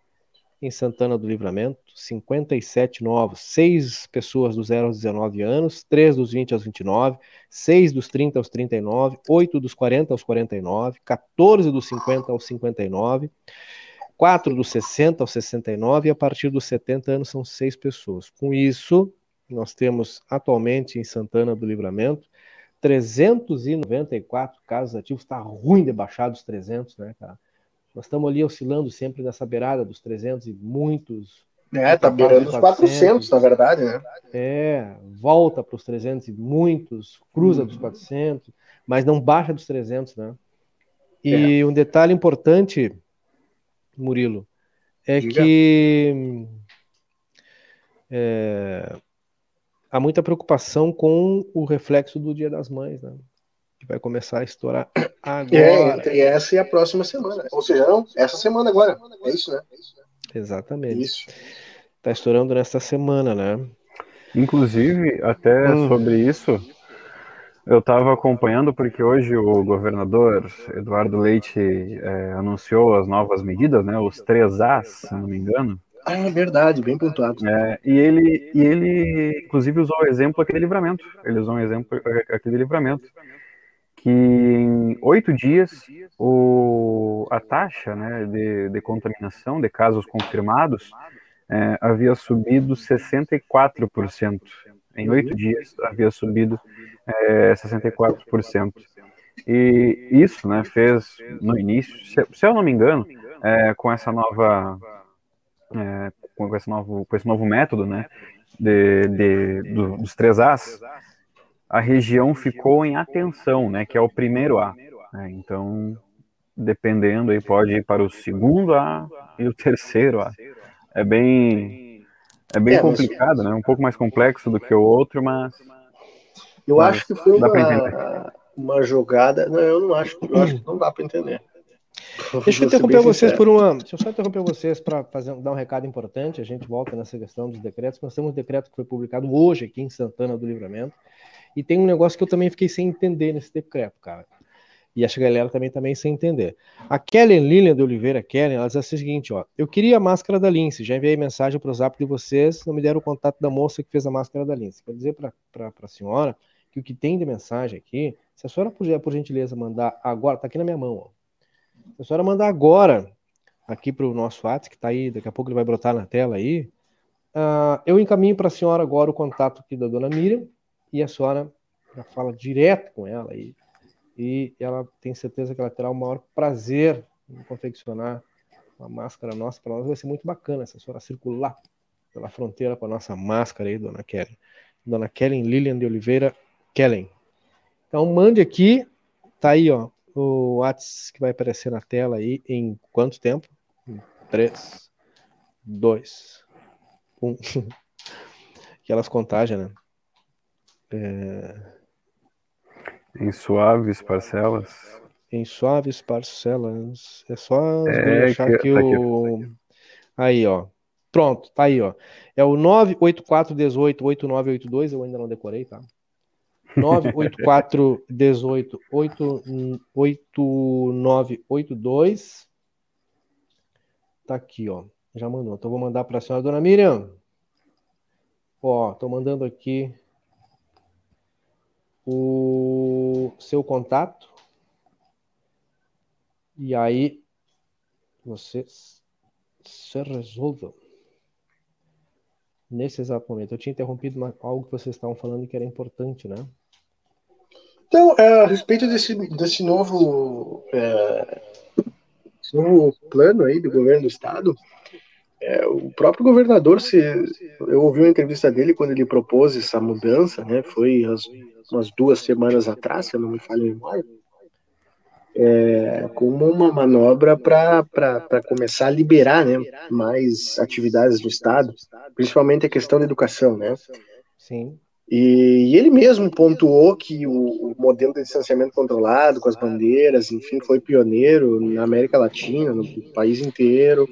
em Santana do Livramento, 57 novos, 6 pessoas dos 0 aos 19 anos, 3 dos 20 aos 29, 6 dos 30 aos 39, 8 dos 40 aos 49, 14 dos 50 aos 59, 4 dos 60 aos 69 e a partir dos 70 anos são 6 pessoas. Com isso, nós temos atualmente em Santana do Livramento 394 casos ativos, está ruim de baixar dos 300, né, cara? Nós estamos ali oscilando sempre nessa beirada dos 300 e muitos.
É, tá beirando os 400, na verdade, né?
É, volta para os 300 e muitos, cruza uhum. dos 400, mas não baixa dos 300, né? E é. um detalhe importante, Murilo, é Diga. que é, há muita preocupação com o reflexo do Dia das Mães, né? Que vai começar a estourar é, agora.
É, entre essa e a próxima semana. Ou seja, não, essa semana agora. É isso, né?
Exatamente. Isso. Tá estourando nesta semana, né?
Inclusive, até hum. sobre isso, eu estava acompanhando porque hoje o governador Eduardo Leite é, anunciou as novas medidas, né? Os três As, se não me engano.
Ah, é verdade, bem pontuado.
É, e, ele, e ele, inclusive, usou o exemplo aquele livramento. Ele usou um exemplo aquele livramento. Que em oito dias o, a taxa né, de, de contaminação de casos confirmados é, havia subido 64%. Em oito dias havia subido é, 64%. E isso né, fez no início, se, eu não me engano, é, com essa nova é, com, esse novo, com esse novo método, né, de, de do, dos três As, a região ficou em atenção, né, que é o primeiro A. Né, então, dependendo, aí pode ir para o segundo A e o terceiro A. É bem, é bem é, complicado, mas... né, um pouco mais complexo do que o outro, mas...
Eu mas acho que foi uma, uma jogada... Não, eu não acho, eu acho que não dá para entender.
Deixa eu interromper vocês por uma. Deixa eu só interromper vocês para dar um recado importante. A gente volta nessa questão dos decretos. Nós temos um decreto que foi publicado hoje aqui em Santana do Livramento. E tem um negócio que eu também fiquei sem entender nesse decreto, cara. E acho que a galera também também sem entender. A Kellen Lilian de Oliveira Kellen, ela diz o seguinte: ó. Eu queria a máscara da Lince. Já enviei mensagem para o zap de vocês. Não me deram o contato da moça que fez a máscara da Lince. Quero dizer para a senhora que o que tem de mensagem aqui, se a senhora puder, por gentileza, mandar agora, tá aqui na minha mão, ó a senhora mandar agora aqui para o nosso WhatsApp, que está aí, daqui a pouco ele vai brotar na tela aí. Uh, eu encaminho para a senhora agora o contato aqui da dona Miriam e a senhora já fala direto com ela aí. E ela tem certeza que ela terá o maior prazer em confeccionar uma máscara nossa para nós. Vai ser muito bacana se a senhora circular pela fronteira com a nossa máscara aí, dona Kellen. Dona Kellen Lilian de Oliveira Kellen. Então mande aqui, tá aí, ó, o WhatsApp que vai aparecer na tela aí em quanto tempo? 3, 2, 1. Aquelas contagens, né? É...
Em suaves parcelas.
Em suaves parcelas. É só é, achar que, que tá o. Aqui. Aí, ó. Pronto, tá aí, ó. É o 984188982, eu ainda não decorei, tá? 984 18 8982. Tá aqui, ó. Já mandou. Então vou mandar para a senhora dona Miriam. Ó, tô mandando aqui o seu contato. E aí você se resolva nesse exato momento. Eu tinha interrompido algo que vocês estavam falando que era importante, né?
Então, é, a respeito desse, desse novo, é, novo plano aí do governo do estado, é, o próprio governador, se, eu ouvi uma entrevista dele quando ele propôs essa mudança, né, foi as, umas duas semanas atrás, se eu não me falho em memória, é, como uma manobra para começar a liberar né, mais atividades no Estado, principalmente a questão da educação. Né?
Sim.
E, e ele mesmo pontuou que o, o, modelo de distanciamento controlado, com as bandeiras, enfim, foi pioneiro na América Latina, no país inteiro,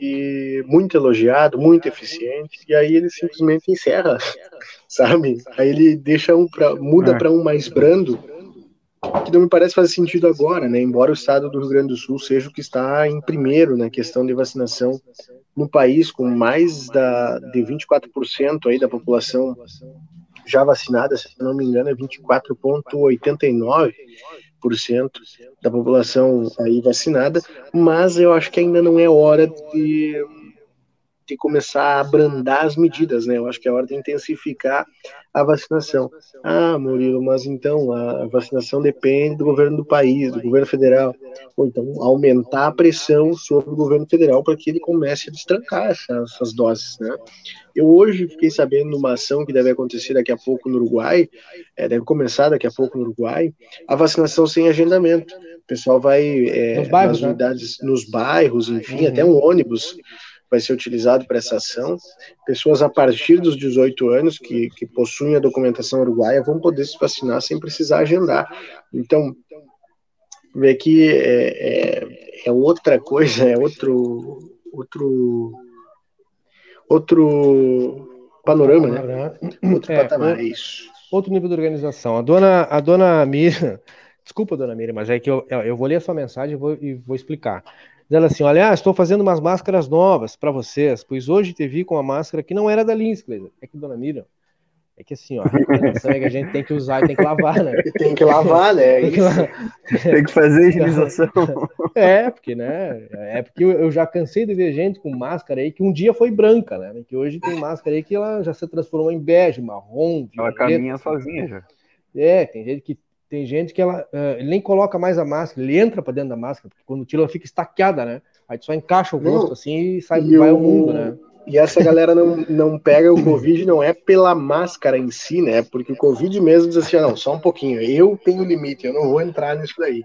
e muito elogiado, muito eficiente. E aí ele simplesmente encerra, sabe? Aí ele deixa um pra, muda é. para um mais brando, que não me parece fazer sentido agora, né? Embora o estado do Rio Grande do Sul seja o que está em primeiro na questão de vacinação no país, com mais da, de 24% aí da população já vacinada, se não me engano, é 24,89% da população aí vacinada, mas eu acho que ainda não é hora de de começar a abrandar as medidas, né? Eu acho que é hora de intensificar a vacinação. Ah, Murilo, mas então a vacinação depende do governo do país, do governo federal. Ou então aumentar a pressão sobre o governo federal para que ele comece a destrancar essas, essas doses, né? Eu hoje fiquei sabendo de uma ação que deve acontecer daqui a pouco no Uruguai, é, deve começar daqui a pouco no Uruguai, a vacinação sem agendamento. O pessoal vai é, nos bairros, nas né? unidades, nos bairros, enfim, uhum. até um ônibus vai ser utilizado para essa ação. Pessoas a partir dos 18 anos que, que possuem a documentação uruguaia vão poder se vacinar sem precisar agendar. Então, vê que é, é, é outra coisa, é outro, outro, outro panorama, né? Outro
é, patamar, é isso. Outro nível de organização. A dona, a dona Mira, desculpa, dona Mira, mas é que eu, eu vou ler a sua mensagem e vou, e vou explicar dizendo assim: Olha, ah, estou fazendo umas máscaras novas para vocês, pois hoje te vi com uma máscara que não era da Linskler. É que, dona Miriam, é que assim, ó, a é que a gente tem que usar e tem que lavar, né?
Tem que lavar, né?
tem, que tem que fazer higienização.
É, porque, né? É porque eu já cansei de ver gente com máscara aí que um dia foi branca, né? Que hoje tem máscara aí que ela já se transformou em bege, marrom.
Ela caminha sozinha já.
É, tem gente que tem gente que ela uh, nem coloca mais a máscara, ele entra para dentro da máscara, porque quando tira ela fica estaqueada, né? Aí só encaixa o rosto assim e sai e vai o... mundo, né?
E essa galera não, não pega o Covid não é pela máscara em si, né? Porque o Covid mesmo diz assim, ah, não, só um pouquinho, eu tenho limite, eu não vou entrar nisso daí.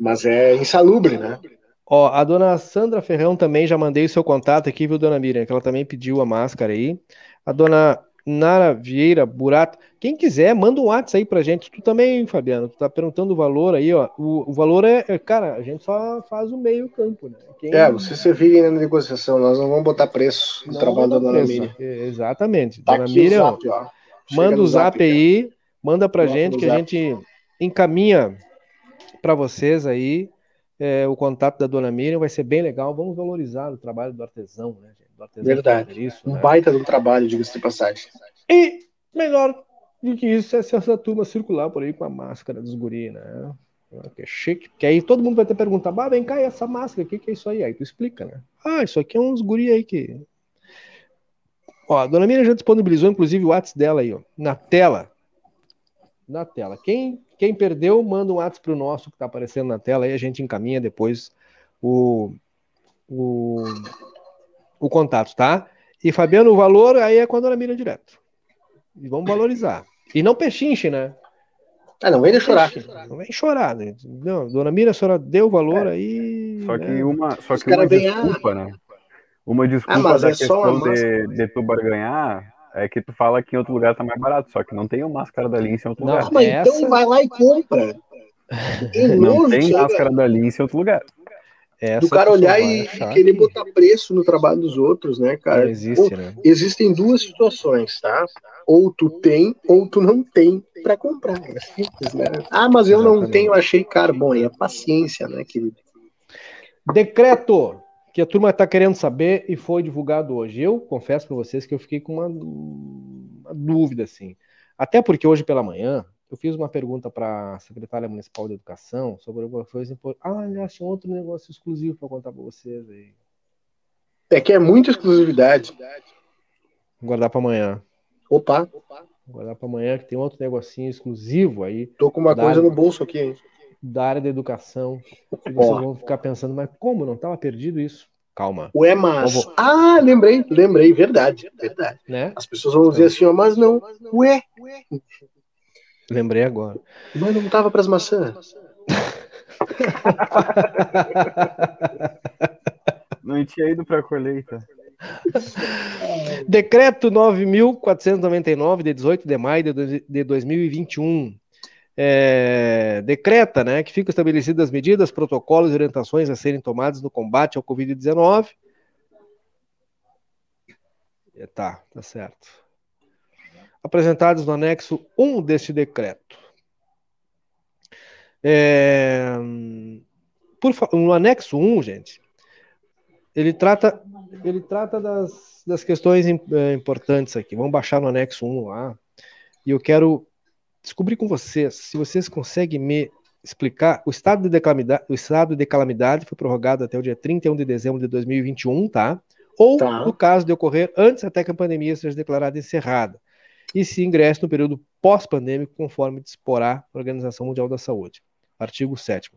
Mas é insalubre, né?
Ó, a dona Sandra Ferrão também já mandei o seu contato aqui, viu, dona Miriam? Que ela também pediu a máscara aí. A dona Nara Vieira Burato. Quem quiser, manda um WhatsApp aí pra gente. Tu também, Fabiano, tu tá perguntando o valor aí, ó. O, o valor é, é, cara, a gente só faz o meio campo, né?
Quem... É, vocês se virem na negociação, nós não vamos botar preço no não trabalho da Dona Miriam.
É, exatamente. Tá Dona Miriam, zap, manda o zap, zap aí, manda pra gente que a gente encaminha para vocês aí é, o contato da Dona Miriam, vai ser bem legal. Vamos valorizar o trabalho do artesão, né, gente?
Verdade. Isso, um né? baita do trabalho, diga-se de passagem.
E melhor do que isso é se essa turma circular por aí com a máscara dos guri, né? Que é chique. Que aí todo mundo vai ter perguntar, bah, vem cá, e essa máscara, o que, que é isso aí? Aí tu explica, né? Ah, isso aqui é uns guri aí que. Ó, a dona Miriam já disponibilizou, inclusive, o WhatsApp dela aí, ó, na tela. Na tela. Quem, quem perdeu, manda um WhatsApp pro nosso que tá aparecendo na tela, aí a gente encaminha depois o, o, o contato, tá? E Fabiano, o valor aí é quando ela mira direto. E vamos valorizar. E não pechinche, né?
Ah, não vem chorar.
Não vem chorar, né? Não, dona Mira, a senhora deu valor é. aí.
Só que né? uma, só que uma desculpa, ah, né? Uma desculpa ah, da é questão de, de tu barganhar é que tu fala que em outro lugar tá mais barato, só que não tem o máscara da Lince em outro não, lugar.
Mas então Essa... então vai lá e compra.
não tem máscara da Lince em outro lugar.
Essa do cara olhar e, querer botar preço no trabalho dos outros, né, cara?
existe, ou, né?
Existem duas situações, tá? Ou tu tem, ou tu não tem para comprar. É simples, né? Ah, mas eu Exatamente. não tenho, achei caro. Bom, é paciência, né, querido?
Decreto que a turma está querendo saber e foi divulgado hoje. Eu confesso para vocês que eu fiquei com uma, uma dúvida, assim. Até porque hoje pela manhã eu fiz uma pergunta para a secretária municipal de educação sobre alguma coisa importante. Ah, aliás, tinha outro negócio exclusivo para contar para vocês aí.
É que é muita exclusividade.
Vou guardar para amanhã.
Opa.
Vou guardar para amanhã que tem outro negocinho exclusivo aí.
Tô com uma coisa área, no bolso aqui, hein?
Da área da educação. E vocês vão ficar pensando, mas como? Não estava perdido isso? Calma.
Ué, mas. Vou... Ah, lembrei, lembrei, verdade, verdade. Né? As pessoas vão dizer assim, ó, mas não. Ué.
Lembrei agora.
Mas não tava para as maçãs.
não tinha ido para a colheita.
Decreto 9.499, de 18 de maio de 2021. É, decreta né, que ficam estabelecidas medidas, protocolos e orientações a serem tomadas no combate ao Covid-19. Tá, tá certo. Apresentados no anexo 1 deste decreto. É, por, no anexo 1, gente, ele trata, ele trata das, das questões é, importantes aqui. Vamos baixar no anexo 1 lá. E eu quero descobrir com vocês se vocês conseguem me explicar. O estado de calamidade, o estado de calamidade foi prorrogado até o dia 31 de dezembro de 2021, tá? Ou tá. no caso de ocorrer antes até que a pandemia seja declarada encerrada. E se ingresse no período pós-pandêmico, conforme disporá a Organização Mundial da Saúde. Artigo 7.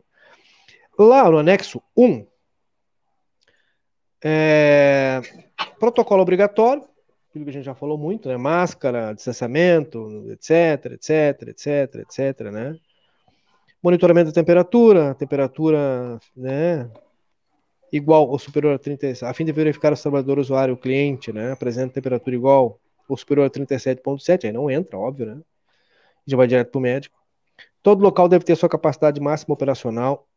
Lá no anexo 1, é, protocolo obrigatório, aquilo que a gente já falou muito, né? Máscara, distanciamento, etc, etc, etc, etc, né? Monitoramento da temperatura, temperatura, né? Igual ou superior a 30, a fim de verificar o trabalhador usuário, o cliente, né? Apresenta temperatura igual ou superior a 37,7, aí não entra, óbvio, né? Já vai direto para o médico. Todo local deve ter sua capacidade máxima operacional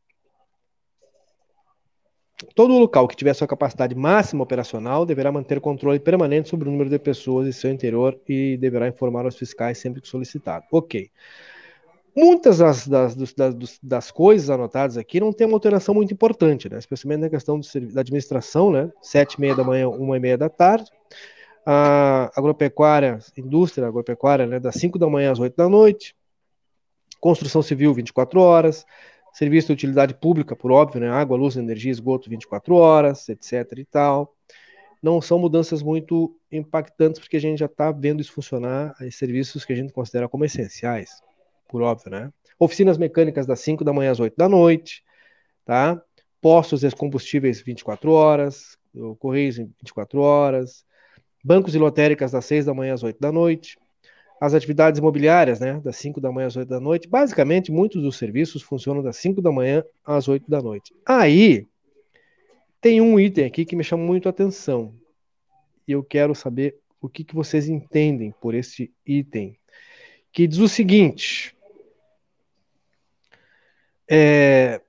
Todo local que tiver sua capacidade máxima operacional deverá manter controle permanente sobre o número de pessoas em seu interior e deverá informar os fiscais sempre que solicitado. Ok. Muitas das, das, das, das coisas anotadas aqui não tem uma alteração muito importante, né? especialmente na questão da administração, né? sete e meia da manhã, uma e meia da tarde. A agropecuária, indústria agropecuária, né? das 5 da manhã às 8 da noite. Construção civil, 24 horas serviço de utilidade pública, por óbvio, né? Água, luz, energia, esgoto 24 horas, etc. e tal. Não são mudanças muito impactantes, porque a gente já está vendo isso funcionar, em serviços que a gente considera como essenciais, por óbvio, né? Oficinas mecânicas das 5 da manhã às 8 da noite, tá? Postos de combustíveis 24 horas, Correios 24 horas, bancos e lotéricas das 6 da manhã às 8 da noite, as atividades imobiliárias, né, das 5 da manhã às 8 da noite. Basicamente, muitos dos serviços funcionam das 5 da manhã às 8 da noite. Aí, tem um item aqui que me chama muito a atenção. E eu quero saber o que, que vocês entendem por esse item. Que diz o seguinte. É,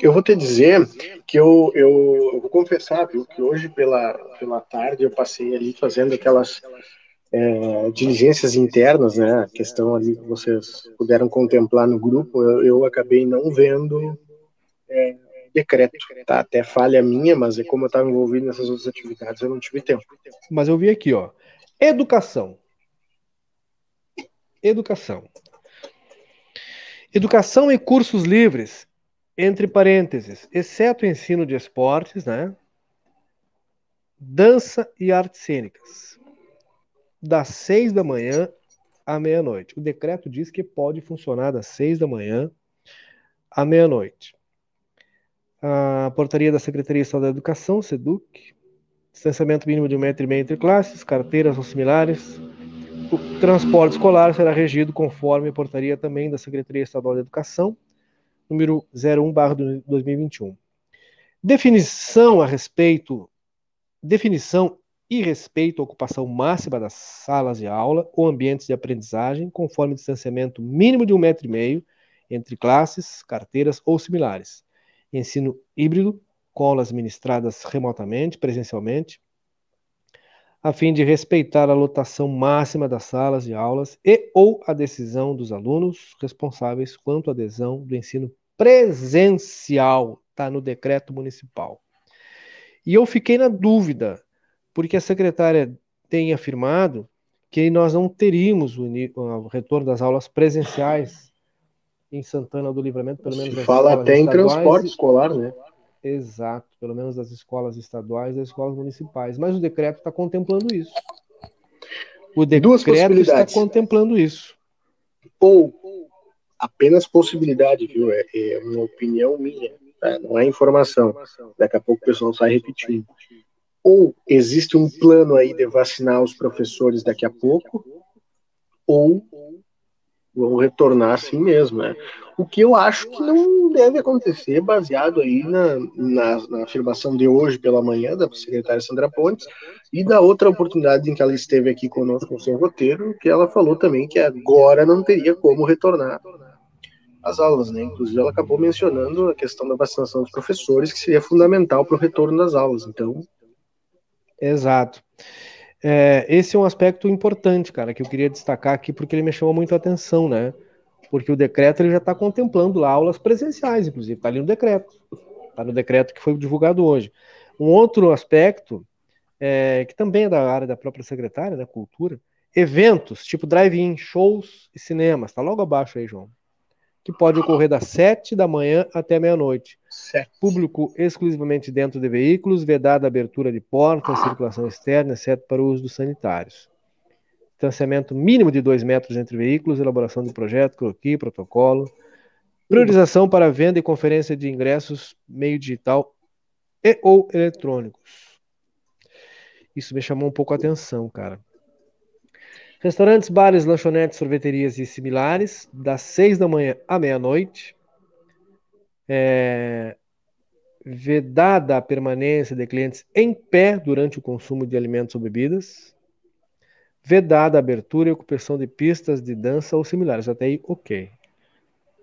eu vou te dizer que eu, eu, eu, vou confessar, viu, que hoje pela, pela tarde eu passei ali fazendo aquelas é, diligências internas, né, a questão ali que vocês puderam contemplar no grupo, eu, eu acabei não vendo é, decreto, tá? Até falha minha, mas é como eu estava envolvido nessas outras atividades, eu não tive tempo.
Mas eu vi aqui, ó, educação. Educação. Educação e cursos livres, entre parênteses, exceto ensino de esportes, né? Dança e artes cênicas das seis da manhã à meia-noite. O decreto diz que pode funcionar das seis da manhã à meia-noite. A portaria da Secretaria Estadual da Educação, SEDUC, distanciamento mínimo de um metro e meio entre classes, carteiras ou similares. O transporte escolar será regido conforme a portaria também da Secretaria Estadual da Educação, número 01/2021. Definição a respeito definição e respeito à ocupação máxima das salas de aula ou ambientes de aprendizagem, conforme distanciamento mínimo de um metro e meio entre classes, carteiras ou similares. Ensino híbrido, com aulas ministradas remotamente, presencialmente, a fim de respeitar a lotação máxima das salas de aulas e ou a decisão dos alunos responsáveis quanto à adesão do ensino presencial, está no decreto municipal. E eu fiquei na dúvida porque a secretária tem afirmado que nós não teríamos o, retorno das aulas presenciais em Santana do Livramento, pelo menos.
Se fala até em transporte escolar, né?
Exato, pelo menos das escolas estaduais e das escolas municipais. Mas o decreto está contemplando isso. O decreto está contemplando isso.
Ou apenas possibilidade, viu? É, é uma opinião minha, tá? não é informação. Daqui a pouco o pessoal sai repetindo ou existe um plano aí de vacinar os professores daqui a pouco, ou vão retornar assim mesmo, né? O que eu acho que não deve acontecer, baseado aí na, na, na afirmação de hoje pela manhã da secretária Sandra Pontes e da outra oportunidade em que ela esteve aqui conosco no seu roteiro, que ela falou também que agora não teria como retornar às aulas, né? Inclusive ela acabou mencionando a questão da vacinação dos professores, que seria fundamental para o retorno das aulas. Então,
exato. É, esse é um aspecto importante, cara, que eu queria destacar aqui porque ele me chamou muito a atenção, né? Porque o decreto ele já está contemplando lá aulas presenciais, inclusive, está ali no decreto, está no decreto que foi divulgado hoje. Um outro aspecto, é, que também é da área da própria secretária da Cultura, eventos tipo drive-in, shows e cinemas, está logo abaixo aí, João que pode ocorrer das 7 da manhã até meia-noite. Público exclusivamente dentro de veículos, vedada a abertura de portas, circulação externa, exceto para o uso dos sanitários. Distanciamento mínimo de 2 metros entre veículos, elaboração de projeto, croquis, protocolo. Priorização para venda e conferência de ingressos meio digital e ou eletrônicos. Isso me chamou um pouco a atenção, cara. Restaurantes, bares, lanchonetes, sorveterias e similares, das seis da manhã à meia-noite. É... Vedada a permanência de clientes em pé durante o consumo de alimentos ou bebidas. Vedada a abertura e ocupação de pistas de dança ou similares. Até aí, ok.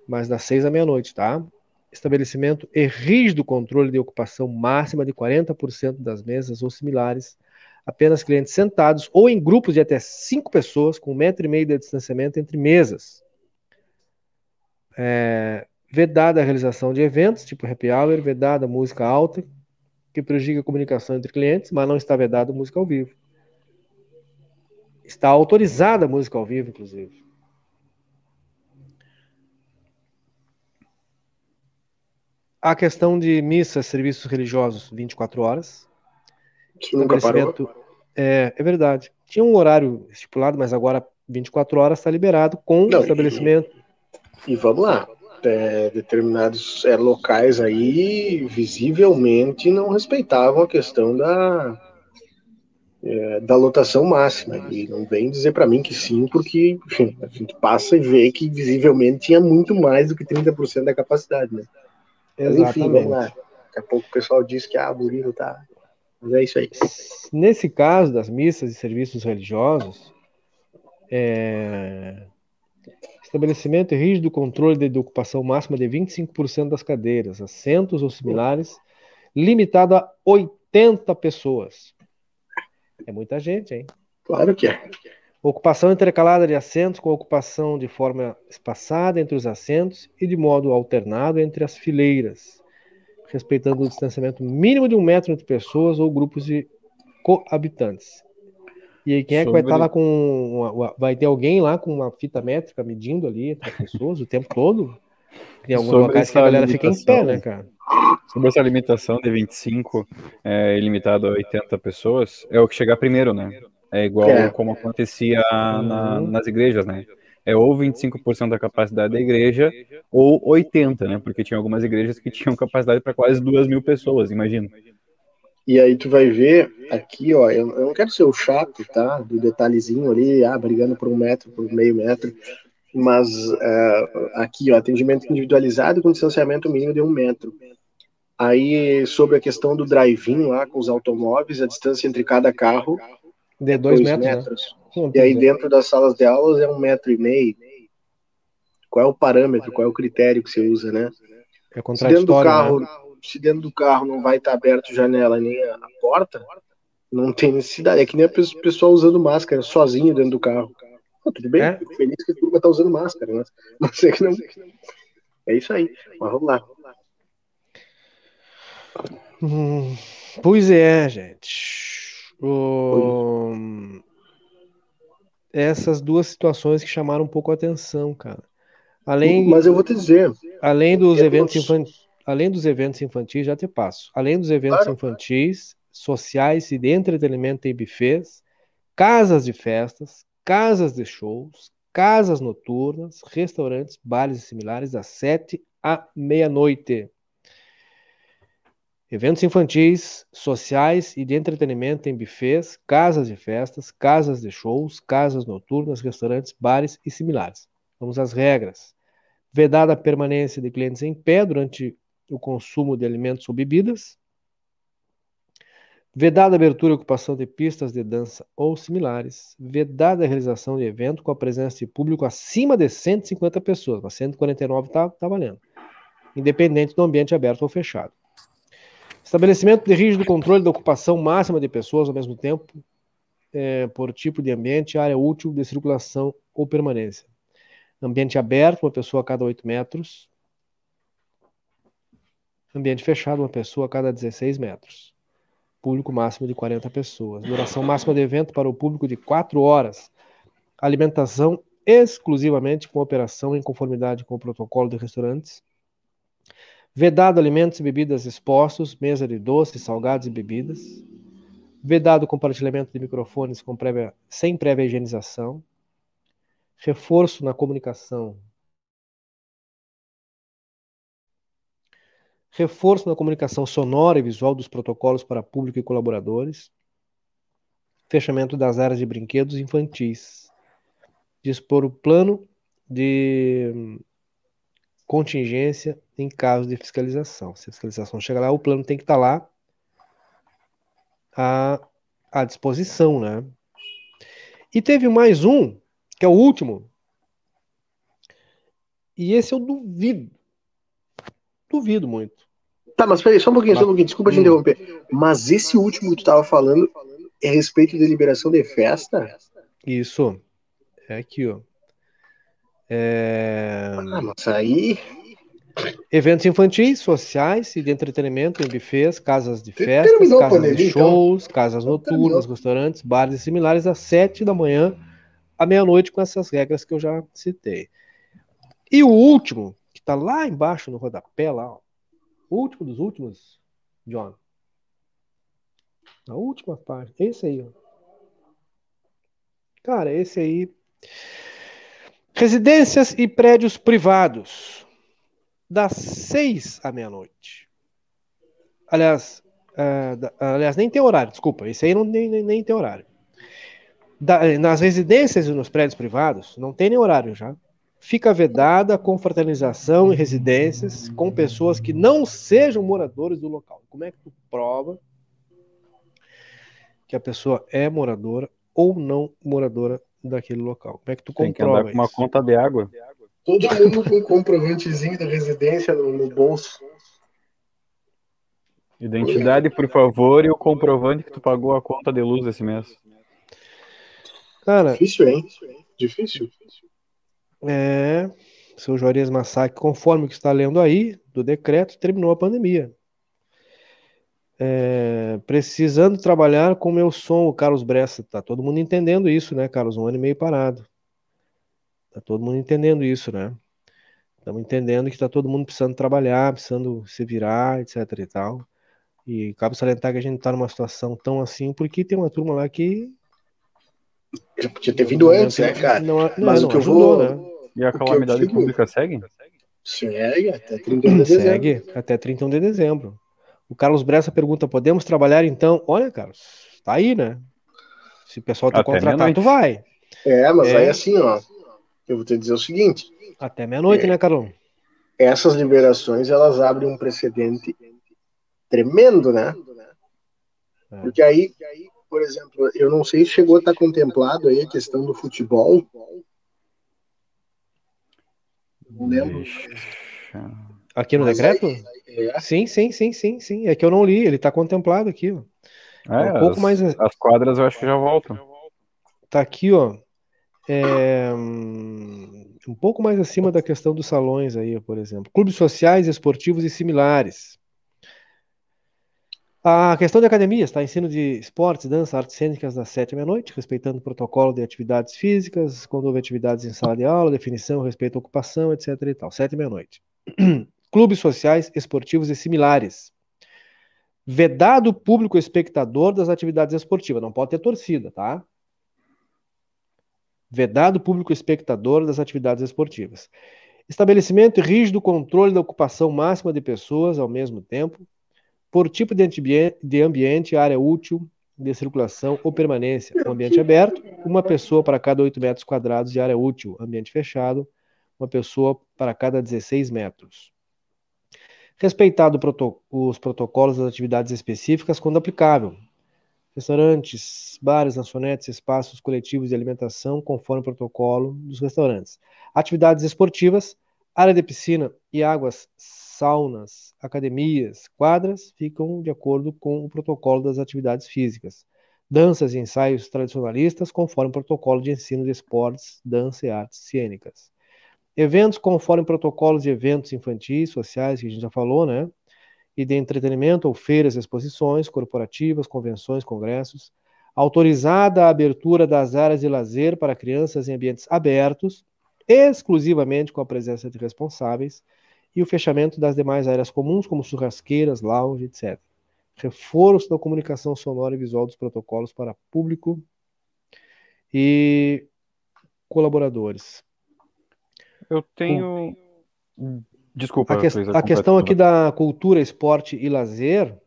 Mas das seis à meia-noite, tá? Estabelecimento e rígido controle de ocupação máxima de 40% das mesas ou similares apenas clientes sentados ou em grupos de até cinco pessoas, com um metro e meio de distanciamento entre mesas. É, vedada a realização de eventos, tipo happy hour, vedada música alta, que prejudica a comunicação entre clientes, mas não está vedada música ao vivo. Está autorizada a música ao vivo, inclusive. A questão de missas, serviços religiosos, 24 horas.
Isso nunca parou.
É, é verdade. Tinha um horário estipulado, mas agora 24 horas está liberado com Não, estabelecimento.
E, e, vamos lá. É, determinados é, locais aí visivelmente não respeitavam a questão da, é, da lotação máxima. E não vem dizer para mim que sim, porque enfim, a gente passa e vê que visivelmente tinha muito mais do que 30% da capacidade. Né? Mas, enfim, vamos lá. Daqui a pouco o pessoal diz que ah, o Murilo tá mas é isso aí.
Nesse caso das missas e serviços religiosos, é... estabelecimento rígido controle de ocupação máxima de 25% das cadeiras, assentos ou similares, limitado a 80 pessoas. É muita gente, hein?
Claro que é.
Ocupação intercalada de assentos com ocupação de forma espaçada entre os assentos e de modo alternado entre as fileiras respeitando o distanciamento mínimo de um metro entre pessoas ou grupos de coabitantes. E quem é que vai estar lá com. Uma, vai ter alguém lá com uma fita métrica medindo ali as pessoas o tempo todo? Tem alguns Sobre locais que a galera fica em pé, né, cara?
Sobre essa limitação de 25 é, limitado a 80 pessoas, é o que chegar primeiro, né? É igual é. como acontecia na, uhum. nas igrejas, né? é ou 25% da capacidade da igreja ou 80%, né? Porque tinha algumas igrejas que tinham capacidade para quase duas mil pessoas, imagina.
E aí tu vai ver aqui, ó, eu, eu, não quero ser o chato, tá? Do detalhezinho ali, ah, brigando por um metro, por meio metro, mas uh, aqui, ó, atendimento individualizado com distanciamento mínimo de um metro. Aí, sobre a questão do drive-in lá com os automóveis, a distância entre cada carro
de dois, dois metros. Né? metros.
Né? E aí dentro das salas de aulas é um metro e meio. Qual é o parâmetro, qual é o critério que você usa, né?
É se dentro do
carro,
né?
Se dentro do carro não vai estar aberto a janela nem a, a porta, não tem necessidade. É que nem o pessoal usando máscara sozinho dentro do carro. tudo bem, é? fico feliz que a turma tá usando máscara, né? Mas é que não. É isso aí. Mas vamos lá.
Hum, pois é, gente. Essas duas situações que chamaram um pouco a atenção, cara. Além,
Mas eu vou te dizer.
Além dos eventos infantis, além dos eventos infantis, já te passo. Além dos eventos claro. infantis, sociais e de entretenimento e buffets, casas de festas, casas de shows, casas noturnas, restaurantes, bares e similares, das sete à meia-noite. Eventos infantis, sociais e de entretenimento em bufês, casas de festas, casas de shows, casas noturnas, restaurantes, bares e similares. Vamos às regras. Vedada a permanência de clientes em pé durante o consumo de alimentos ou bebidas. Vedada a abertura e ocupação de pistas de dança ou similares. Vedada a realização de evento com a presença de público acima de 150 pessoas. Mas 149 está tá valendo. Independente do ambiente aberto ou fechado. Estabelecimento de rígido controle da ocupação máxima de pessoas ao mesmo tempo, é, por tipo de ambiente, área útil de circulação ou permanência. Ambiente aberto, uma pessoa a cada 8 metros. Ambiente fechado, uma pessoa a cada 16 metros. Público máximo de 40 pessoas. Duração máxima de evento para o público de 4 horas. Alimentação exclusivamente com operação em conformidade com o protocolo de restaurantes. Vedado alimentos e bebidas expostos, mesa de doces, salgados e bebidas. Vedado compartilhamento de microfones com prévia, sem prévia higienização reforço na comunicação. Reforço na comunicação sonora e visual dos protocolos para público e colaboradores. Fechamento das áreas de brinquedos infantis. Dispor o plano de contingência em caso de fiscalização. Se a fiscalização chegar lá, o plano tem que estar lá à, à disposição, né? E teve mais um que é o último. E esse eu duvido. Duvido muito.
Tá, mas peraí, só um pouquinho, só um pouquinho, desculpa te hum. interromper. Mas esse último que tu tava falando é a respeito de liberação de festa?
Isso. É aqui, ó. É...
Ah, mas aí.
Eventos infantis, sociais e de entretenimento em buffets, casas de festas, casas pandemia, de então? shows, então. casas noturnas, restaurantes, bares e similares às sete da manhã à meia-noite com essas regras que eu já citei. E o último, que está lá embaixo no rodapé, lá, ó, último dos últimos, John. A última parte. Esse aí, ó. Cara, esse aí. Residências e prédios privados. Das seis à meia-noite. Aliás, uh, da, aliás, nem tem horário, desculpa. Esse aí não, nem, nem, tem horário da, nas residências e nos prédios privados, não tem nem horário já. Fica vedada a confraternização em residências com pessoas que não sejam moradores do local. Como é que tu prova que a pessoa é moradora ou não moradora daquele local? Como é que tu comprova Tem que andar
com uma conta de água.
Todo mundo com um comprovantezinho da residência no, no bolso.
Identidade, por favor, e o comprovante que tu pagou a conta de luz esse mês.
Cara,
difícil, hein? Difícil.
É, seu Juarez Massacre, conforme o que está lendo aí do decreto, terminou a pandemia. É, precisando trabalhar com meu som, o Carlos Bressa. Tá todo mundo entendendo isso, né, Carlos? Um ano e meio parado. Tá todo mundo entendendo isso, né? Estamos entendendo que tá todo mundo precisando trabalhar, precisando se virar, etc e tal. E cabe salientar que a gente tá numa situação tão assim, porque tem uma turma lá que
já podia ter vindo antes, né, cara? Não, não, Mas não, o que ajudou, eu vou. Né?
E a calamidade digo... pública segue?
Segue até 31 de dezembro. Segue
até 31 de dezembro. O Carlos Bressa pergunta: podemos trabalhar então? Olha, Carlos, tá aí, né? Se o pessoal te contratar, tu vai.
É, mas é. aí assim, ó. Eu vou te dizer o seguinte.
Até meia-noite, é, né, Carol?
Essas liberações, elas abrem um precedente tremendo, né? É. Porque aí, por exemplo, eu não sei se chegou a estar contemplado aí a questão do futebol.
Não lembro. Aqui no Mas decreto? Aí, é. Sim, sim, sim, sim, sim. É que eu não li, ele está contemplado aqui, ó.
É, um pouco as, mais. As quadras eu acho que já voltam.
Tá aqui, ó. É, um pouco mais acima da questão dos salões aí, por exemplo. Clubes sociais, esportivos e similares. A questão de academias, tá? Ensino de esportes, dança, artes cênicas das sete à meia-noite, respeitando o protocolo de atividades físicas, quando houve atividades em sala de aula, definição, respeito à ocupação, etc e tal. Sete à meia-noite. Clubes sociais, esportivos e similares. Vedado público espectador das atividades esportivas. Não pode ter torcida, tá? Vedado público espectador das atividades esportivas. Estabelecimento rígido controle da ocupação máxima de pessoas ao mesmo tempo, por tipo de ambiente, área útil de circulação ou permanência. Um ambiente aberto, uma pessoa para cada 8 metros quadrados de área útil. Ambiente fechado, uma pessoa para cada 16 metros. Respeitado os protocolos das atividades específicas quando aplicável. Restaurantes, bares, lanchonetes, espaços coletivos de alimentação conforme o protocolo dos restaurantes. Atividades esportivas, área de piscina e águas, saunas, academias, quadras ficam de acordo com o protocolo das atividades físicas. Danças e ensaios tradicionalistas conforme o protocolo de ensino de esportes, dança e artes cênicas. Eventos conforme protocolos de eventos infantis, sociais, que a gente já falou, né? E de entretenimento ou feiras, exposições corporativas, convenções, congressos. Autorizada a abertura das áreas de lazer para crianças em ambientes abertos, exclusivamente com a presença de responsáveis, e o fechamento das demais áreas comuns, como churrasqueiras, lounge, etc. Reforço da comunicação sonora e visual dos protocolos para público e colaboradores.
Eu tenho. Desculpa,
a, que, a questão aqui da cultura, esporte e lazer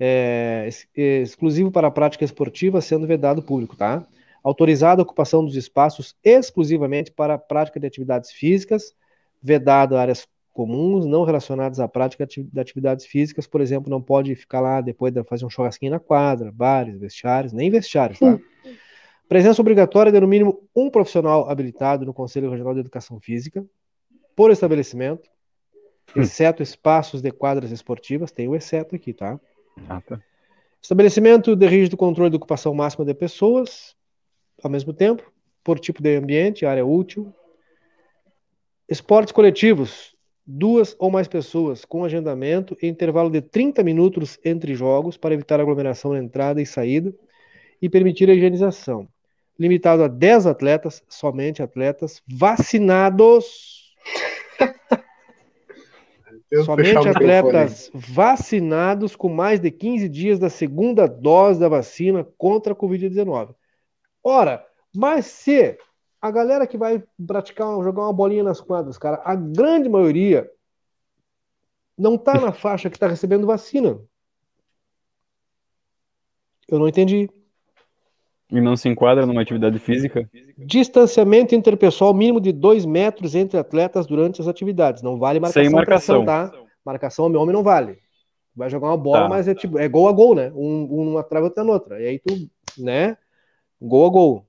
é, é exclusivo para a prática esportiva, sendo vedado público, tá? Autorizada a ocupação dos espaços exclusivamente para a prática de atividades físicas, vedado áreas comuns, não relacionadas à prática de atividades físicas, por exemplo, não pode ficar lá depois de fazer um churrasquinho na quadra, bares, vestiários, nem vestiários, tá? Presença obrigatória de no mínimo um profissional habilitado no Conselho Regional de Educação Física, por estabelecimento, hum. exceto espaços de quadras esportivas, tem o exceto aqui, tá? Ah, tá. Estabelecimento de rígido controle de ocupação máxima de pessoas, ao mesmo tempo, por tipo de ambiente, área útil. Esportes coletivos, duas ou mais pessoas, com agendamento e intervalo de 30 minutos entre jogos para evitar aglomeração na entrada e saída e permitir a higienização limitado a 10 atletas, somente atletas vacinados. somente atletas vacinados com mais de 15 dias da segunda dose da vacina contra a Covid-19. Ora, mas se a galera que vai praticar, jogar uma bolinha nas quadras, cara, a grande maioria não tá na faixa que está recebendo vacina. Eu não entendi.
E não se enquadra numa atividade física?
Distanciamento interpessoal mínimo de dois metros entre atletas durante as atividades. Não vale marcação.
Sem marcação.
Pressão, tá? Marcação homem-homem não vale. Vai jogar uma bola, tá. mas é tipo, é gol a gol, né? Um, um numa trave, outro na outra. E aí tu, né? Gol a gol.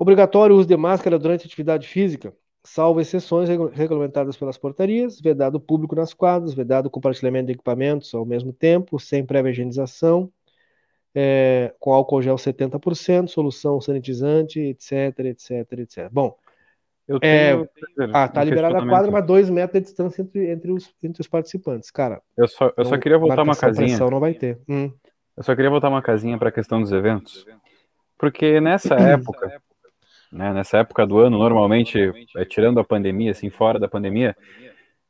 Obrigatório uso de máscara durante a atividade física, salvo exceções regulamentadas pelas portarias, vedado público nas quadras, vedado compartilhamento de equipamentos ao mesmo tempo, sem prévia higienização, é, com álcool gel 70%, solução sanitizante, etc, etc, etc. Bom, eu é, tenho, é, ah, tá liberada a quadra, mas dois metros de distância entre, entre, os, entre os participantes. Cara,
eu só, eu só queria voltar uma casinha.
Não vai ter. Hum.
Eu só queria voltar uma casinha para a questão dos eventos. Porque nessa época, né, nessa época do ano, normalmente, é, tirando a pandemia, assim, fora da pandemia,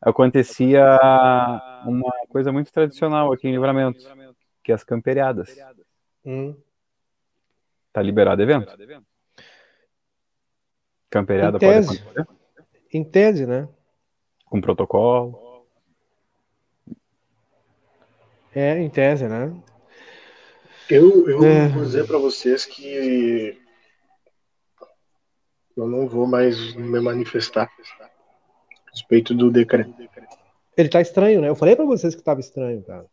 acontecia uma coisa muito tradicional aqui em Livramento, que é as camperiadas. Hum. Tá liberado evento? Camperiada
em tese. pode acontecer? Em tese, né?
Com protocolo.
É, em tese, né?
Eu, eu é. vou dizer para vocês que eu não vou mais me manifestar a respeito do decreto.
Ele tá estranho, né? Eu falei para vocês que tava estranho, cara.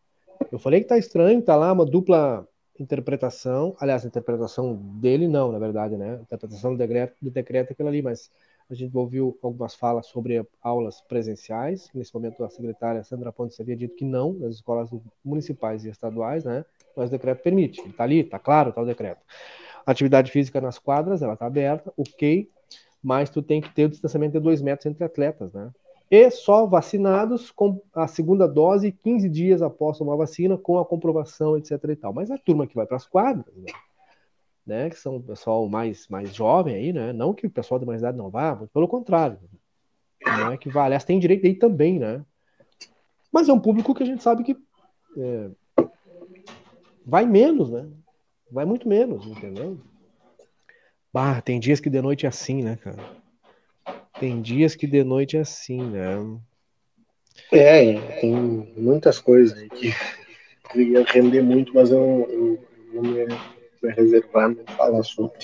Eu falei que tá estranho, tá lá uma dupla interpretação, aliás, a interpretação dele não, na verdade, né? A interpretação do decreto, do decreto é aquilo ali, mas a gente ouviu algumas falas sobre aulas presenciais. Nesse momento, a secretária Sandra Pontes havia dito que não, nas escolas municipais e estaduais, né? Mas o decreto permite. Está ali, está claro, está o decreto. Atividade física nas quadras, ela está aberta, ok, mas tu tem que ter o distanciamento de dois metros entre atletas, né? e só vacinados com a segunda dose 15 dias após tomar vacina, com a comprovação, etc. e tal. Mas a turma que vai para as quadras, né, né, que são o pessoal mais, mais jovem aí, né? Não que o pessoal de mais idade não vá, pelo contrário. Não é que vai. Aliás, tem direito aí também, né? Mas é um público que a gente sabe que é, vai menos, né? Vai muito menos, entendeu? Bah, tem dias que de noite é assim, né, cara? Tem dias que de noite é assim, né?
É, tem muitas coisas aí que ia render muito, mas eu, eu vou me, me reservar não falar sobre.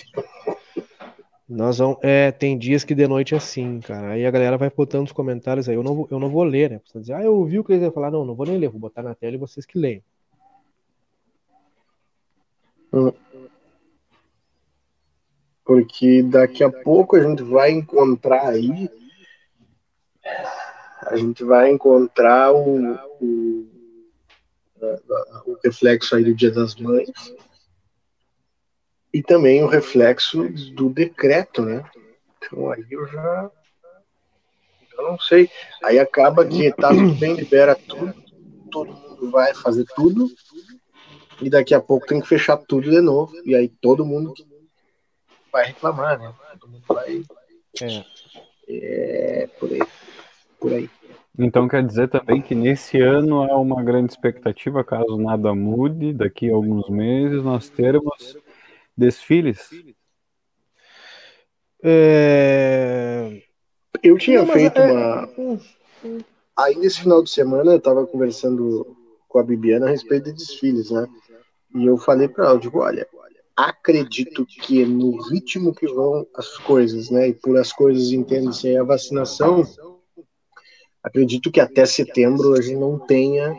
Nós vamos, é, tem dias que de noite é assim, cara. Aí a galera vai botando os comentários aí. Eu não, eu não vou ler, né? Você dizer, ah, eu ouvi o que eles iam falar. Não, não vou nem ler, vou botar na tela e vocês que leem.
Porque daqui a pouco a gente vai encontrar aí. A gente vai encontrar o, o, o reflexo aí do Dia das Mães e também o reflexo do decreto, né? Então aí eu já eu não sei. Aí acaba que tá tudo bem, libera tudo, todo mundo vai fazer tudo, e daqui a pouco tem que fechar tudo de novo. E aí todo mundo vai reclamar, né? Todo mundo vai. É, é por aí. Por aí.
Então quer dizer também que nesse ano há uma grande expectativa, caso nada mude, daqui a alguns meses nós termos desfiles?
É... Eu tinha Não, feito é... uma. Aí nesse final de semana eu estava conversando com a Bibiana a respeito de desfiles, né? E eu falei para ela, eu digo, olha, acredito que no ritmo que vão as coisas, né? E por as coisas entende-se a vacinação, acredito que até setembro a gente não tenha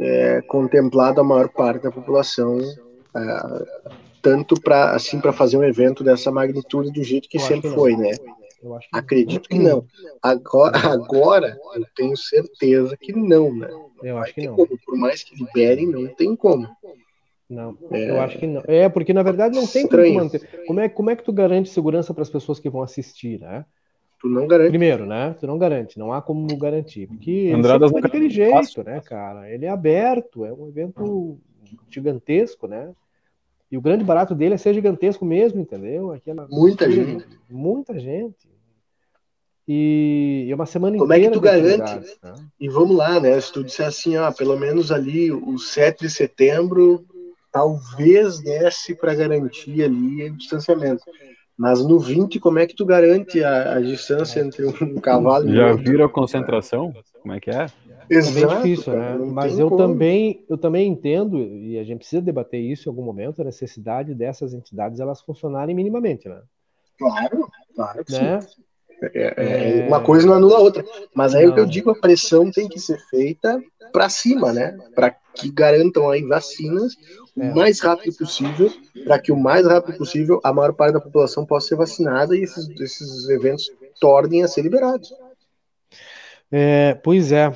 é, contemplado a maior parte da população, é, tanto para assim para fazer um evento dessa magnitude do jeito que eu sempre que foi, né? Acredito que não. Agora, agora eu tenho certeza que não, né?
Eu acho que não.
Como. Por mais que liberem, não tem como.
Não, é... eu acho que não. É, porque na verdade não tem Estranho. como manter. Como é, como é que tu garante segurança para as pessoas que vão assistir, né?
Tu não garante.
Primeiro, né? Tu não garante, não há como garantir. Porque Andradas foi daquele jeito, fácil. né, cara? Ele é aberto, é um evento gigantesco, né? E o grande barato dele é ser gigantesco mesmo, entendeu?
Aquela muita gente.
Muita gente. E é uma semana
Como inteira. Como é que tu garante? Né? E vamos lá, né? Se tu disser assim, ó, pelo menos ali o 7 de setembro talvez desse para garantir ali o distanciamento. Mas no 20, como é que tu garante a, a distância entre um cavalo
e Já outro? vira a concentração? Como é que é?
Exato, é bem difícil, cara, né? Mas eu também, eu também entendo, e a gente precisa debater isso em algum momento, a necessidade dessas entidades elas funcionarem minimamente, né?
Claro, claro que né? sim. É, é, uma coisa não anula a outra. Mas aí o que eu digo, a pressão tem que ser feita para cima, né? Para que garantam aí vacinas o mais rápido possível, para que o mais rápido possível a maior parte da população possa ser vacinada e esses, esses eventos tornem a ser liberados.
É, pois é.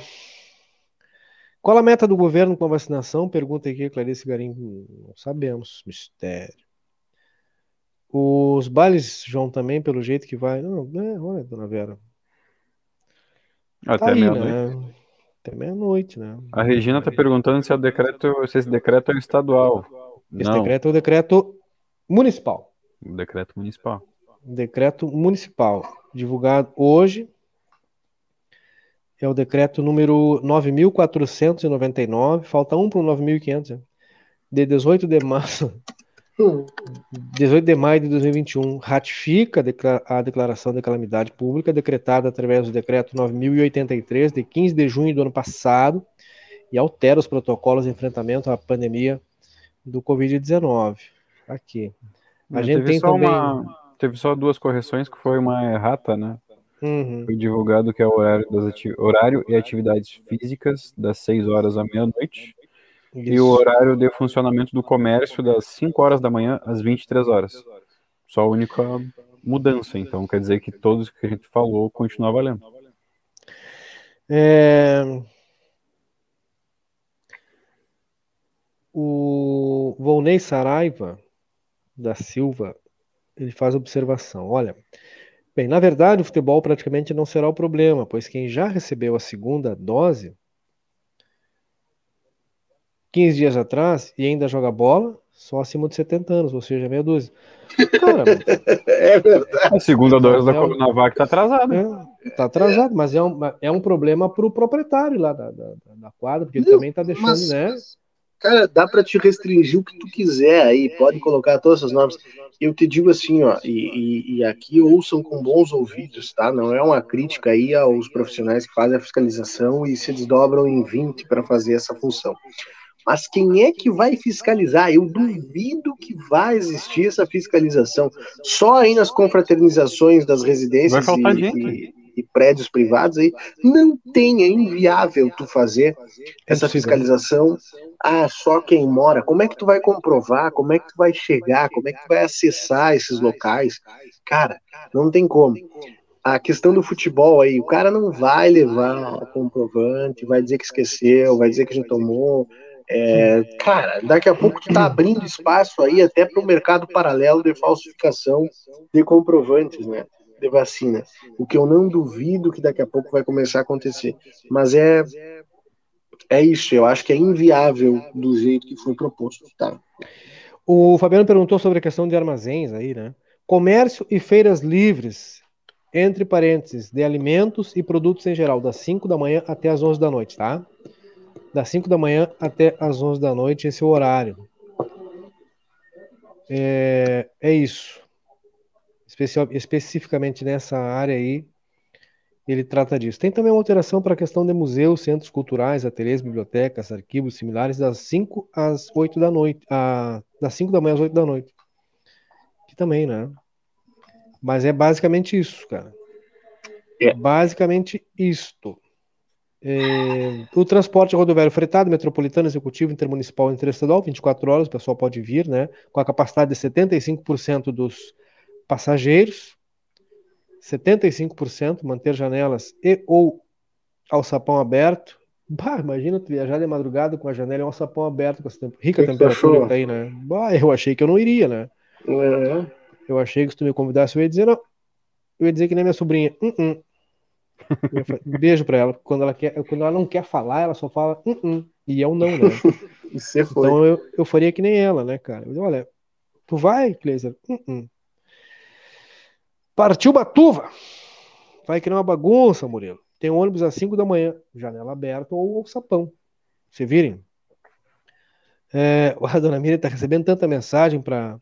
Qual a meta do governo com a vacinação? Pergunta aqui, Clarice Garim. Não sabemos. Mistério. Os bailes, João, também, pelo jeito que vai. Não, é, olha, dona Vera.
Até tá meia-noite. Né?
Até meia-noite, né?
A Regina está perguntando se, é decreto, se esse decreto é estadual.
Esse Não. decreto é o decreto municipal.
Decreto municipal.
Decreto municipal. Divulgado hoje. É o decreto número 9.499. Falta um para o 9.500. De 18 de março 18 de maio de 2021, ratifica a declaração de calamidade pública decretada através do decreto 9083 de 15 de junho do ano passado e altera os protocolos de enfrentamento à pandemia do Covid-19. Aqui.
A gente teve tem só também uma, teve só duas correções que foi uma errata, né? Uhum. Foi divulgado que é o horário, das horário e atividades físicas das 6 horas à meia-noite isso. E o horário de funcionamento do comércio das 5 horas da manhã às 23 horas. Só a única mudança, então quer dizer que todos que a gente falou continuam valendo.
É... O Volney Saraiva da Silva, ele faz observação. Olha, bem, na verdade o futebol praticamente não será o problema, pois quem já recebeu a segunda dose 15 dias atrás e ainda joga bola, só acima de 70 anos, ou seja, meia dúzia. Cara,
é verdade. A segunda dose é da Coronavac tá atrasada.
É, tá atrasado, mas é um, é um problema pro proprietário lá da, da, da quadra, porque ele também tá deixando, mas, né?
Cara, dá para te restringir o que tu quiser aí, pode colocar todas essas normas. Eu te digo assim, ó, e, e, e, aqui ouçam com bons ouvidos, tá? Não é uma crítica aí aos profissionais que fazem a fiscalização e se desdobram em 20 para fazer essa função. Mas quem é que vai fiscalizar? Eu duvido que vai existir essa fiscalização. Só aí nas confraternizações das residências e, e, e, prédios privados aí, não tem, é inviável tu fazer essa fiscalização. Ah, só quem mora. Como é que tu vai comprovar? Como é que tu vai chegar? Como é que tu vai acessar esses locais? Cara, não tem como a questão do futebol aí, o cara não vai levar comprovante, vai dizer que esqueceu, vai dizer que já tomou. É, cara, daqui a pouco tu tá abrindo espaço aí até para o mercado paralelo de falsificação de comprovantes, né? De vacina. O que eu não duvido que daqui a pouco vai começar a acontecer. Mas é é isso, eu acho que é inviável do jeito que foi proposto, tá?
O Fabiano perguntou sobre a questão de armazéns aí, né? Comércio e feiras livres entre parênteses, de alimentos e produtos em geral, das 5 da manhã até as 11 da noite, tá? Das 5 da manhã até as 11 da noite, esse é o horário. É, é isso. Especial, especificamente nessa área aí, ele trata disso. Tem também uma alteração para a questão de museus, centros culturais, ateliês, bibliotecas, arquivos similares, das 5 às 8 da noite. A, das 5 da manhã às 8 da noite. Que também, né? Mas é basicamente isso, cara. É. Basicamente isto. É, o transporte rodoviário fretado, metropolitano, executivo, intermunicipal e interestadual, 24 horas, o pessoal pode vir, né? Com a capacidade de 75% dos passageiros, 75% manter janelas e ou alçapão aberto. Bah, imagina tu viajar de madrugada com a janela e um alçapão aberto com essa temp rica temperatura que tem, né? Bah, eu achei que eu não iria, né? É. Eu achei que se tu me convidasse, eu ia dizer não. Eu ia dizer que nem minha sobrinha. Uh -uh. Beijo pra ela. Quando ela, quer, quando ela não quer falar, ela só fala uh e é um não, né? então eu, eu faria que nem ela, né, cara? Eu digo, olha, tu vai, Kleiser? Partiu Batuva. Vai criar uma bagunça, Murilo. Tem um ônibus às 5 da manhã, janela aberta ou, ou sapão. Você virem? É, a dona Miriam tá recebendo tanta mensagem para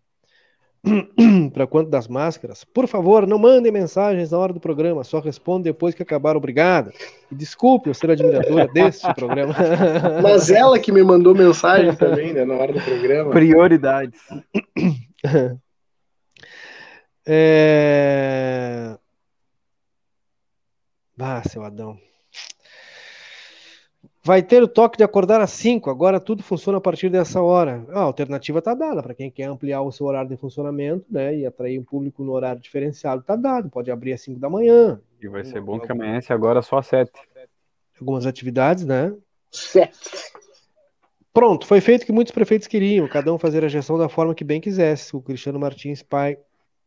para quanto das máscaras, por favor, não mandem mensagens na hora do programa, só responde depois que acabar, obrigado. E desculpe eu ser admiradora deste programa.
Mas ela que me mandou mensagem também, né, na hora do programa.
Prioridades.
É... Ah, seu Adão. Vai ter o toque de acordar às 5, agora tudo funciona a partir dessa hora. A alternativa está dada para quem quer ampliar o seu horário de funcionamento né, e atrair um público no horário diferenciado, está dado. Pode abrir às 5 da manhã.
E vai ser bom que amanhece agora só às 7.
Algumas atividades, né?
7.
Pronto, foi feito o que muitos prefeitos queriam, cada um fazer a gestão da forma que bem quisesse. O Cristiano Martins, pai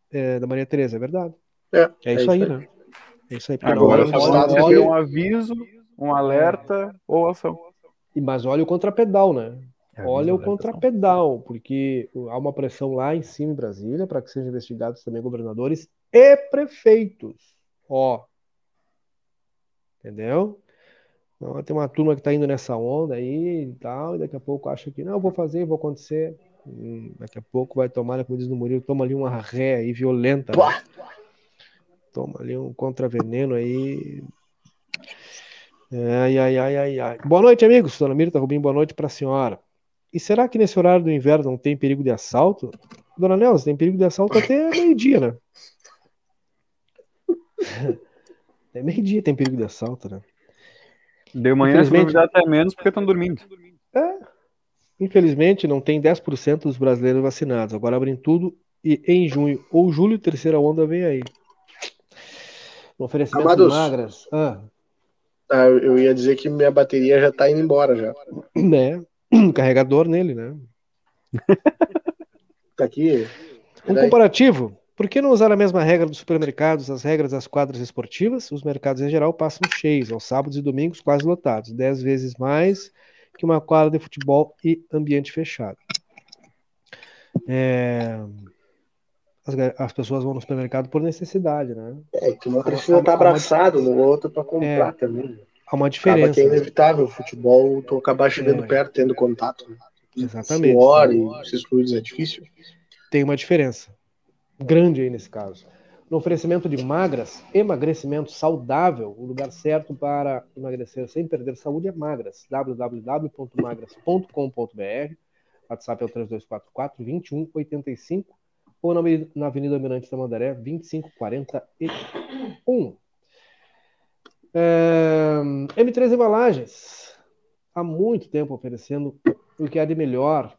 é, da Maria Tereza, é verdade. É, é, é isso, aí, aí, né? É isso aí.
Agora só olha, um aviso um alerta é. ou ação.
E, mas olha o contrapedal, né? É, olha o contrapedal, porque há uma pressão lá em cima em Brasília para que sejam investigados também governadores e prefeitos. Ó. Entendeu? Então, tem uma turma que está indo nessa onda aí e tal, e daqui a pouco acha que não, vou fazer, vou acontecer. Hum, daqui a pouco vai tomar, como diz no Murilo, toma ali uma ré aí violenta. Né? Toma ali um contraveneno aí Ai, ai, ai, ai, ai. Boa noite, amigos. Dona Mirta Rubim, boa noite para a senhora. E será que nesse horário do inverno não tem perigo de assalto? Dona Nelson, tem perigo de assalto até meio-dia, né? É meio-dia tem perigo de assalto, né?
De manhã se até menos porque estão dormindo.
É. Infelizmente, não tem 10% dos brasileiros vacinados. Agora abrem tudo e em junho ou julho, terceira onda vem aí. No oferecimento Amados, magras. Ah.
Ah, eu ia dizer que minha bateria já tá indo embora já.
Né? Carregador nele, né?
tá aqui.
Um comparativo. Por que não usar a mesma regra dos supermercados, as regras das quadras esportivas? Os mercados em geral passam cheios, aos sábados e domingos quase lotados, dez vezes mais que uma quadra de futebol e ambiente fechado. É... As, as, pessoas vão no supermercado por necessidade, né?
É, que não precisa estar abraçado no outro para comprar é, também.
Há uma diferença.
que é né? inevitável o futebol, tu acabar chegando é. perto, tendo contato. Né?
Exatamente.
Suor e esses fluidos é difícil.
Tem uma diferença grande aí nesse caso. no oferecimento de magras, emagrecimento saudável, o lugar certo para emagrecer sem perder saúde é magras, www.magras.com.br, WhatsApp é o 3244 2185 ou na, Avenida Mirante da Mandaré 2541. É, M3 Embalagens, há muito tempo oferecendo o que há de melhor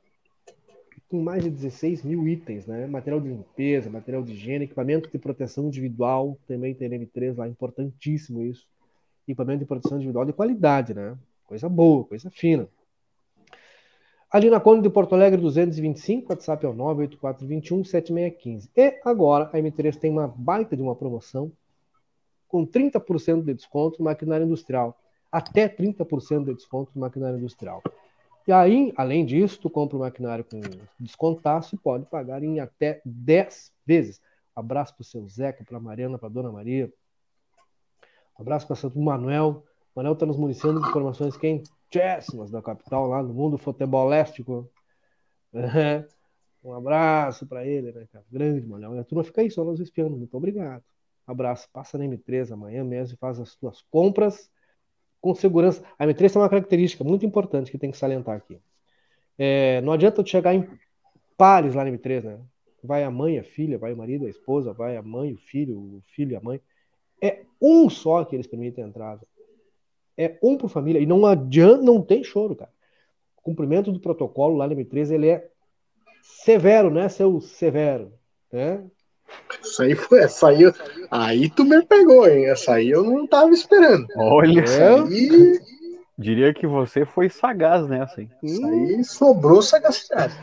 com mais de 16 mil itens, né? Material de limpeza, material de higiene, equipamento de proteção individual, também tem M3 lá, importantíssimo isso. Equipamento de proteção individual de qualidade, né? Coisa boa, coisa fina. Ali na Conde de Porto Alegre 225, WhatsApp é o 98421 7615. E agora a M3 tem uma baita de uma promoção com 30% de desconto no maquinário industrial. Até 30% de desconto no maquinário industrial. E aí, além disso, tu compra o maquinário com descontaço e pode pagar em até 10 vezes. Abraço para o seu Zeca, para a Mariana, para a Dona Maria. abraço para o Manuel. Manuel está nos municiando de informações quentíssimas da capital, lá no mundo futeboléstico. um abraço para ele, né, cara? Grande. E a turma fica aí só nos espiando. Muito obrigado. Abraço. Passa na M3 amanhã mesmo e faz as tuas compras com segurança. A M3 tem uma característica muito importante que tem que salientar aqui. É, não adianta tu chegar em pares lá na M3, né? Vai a mãe, a filha, vai o marido, a esposa, vai a mãe, o filho, o filho e a mãe. É um só que eles permitem a entrada. É um por família. E não adianta, não tem choro, cara. O cumprimento do protocolo lá na M3, ele é severo, né, seu severo? Né?
Isso aí foi, essa aí, aí tu me pegou, hein? Essa aí eu não tava esperando.
Olha, é. aí... diria que você foi sagaz nessa, hein?
Isso aí sobrou sagacidade.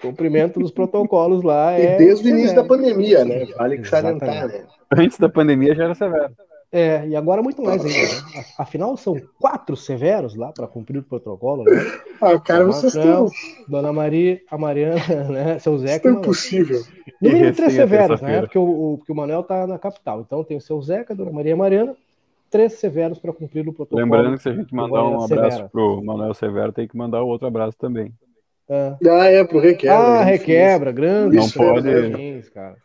Cumprimento dos protocolos lá
e é. desde o início da pandemia, né? Vale que salientar, né?
Antes da pandemia já era severo.
É, e agora muito mais ainda. Né? Afinal, são quatro severos lá para cumprir o protocolo, né?
Ah, cara, vocês estão.
Dona Maria, a Mariana, né? Seu Zé.
Isso é impossível.
No mínimo três severos, né? Porque o, porque o Manuel tá na capital. Então tem o seu Zeca, Dona Maria e a Mariana, três severos para cumprir o protocolo.
Lembrando que se a gente mandar um abraço Severa. pro Manuel Severo, tem que mandar outro abraço também.
É. Ah, é, pro Requebra.
Ah, Requebra, grande.
Não pode.
cara.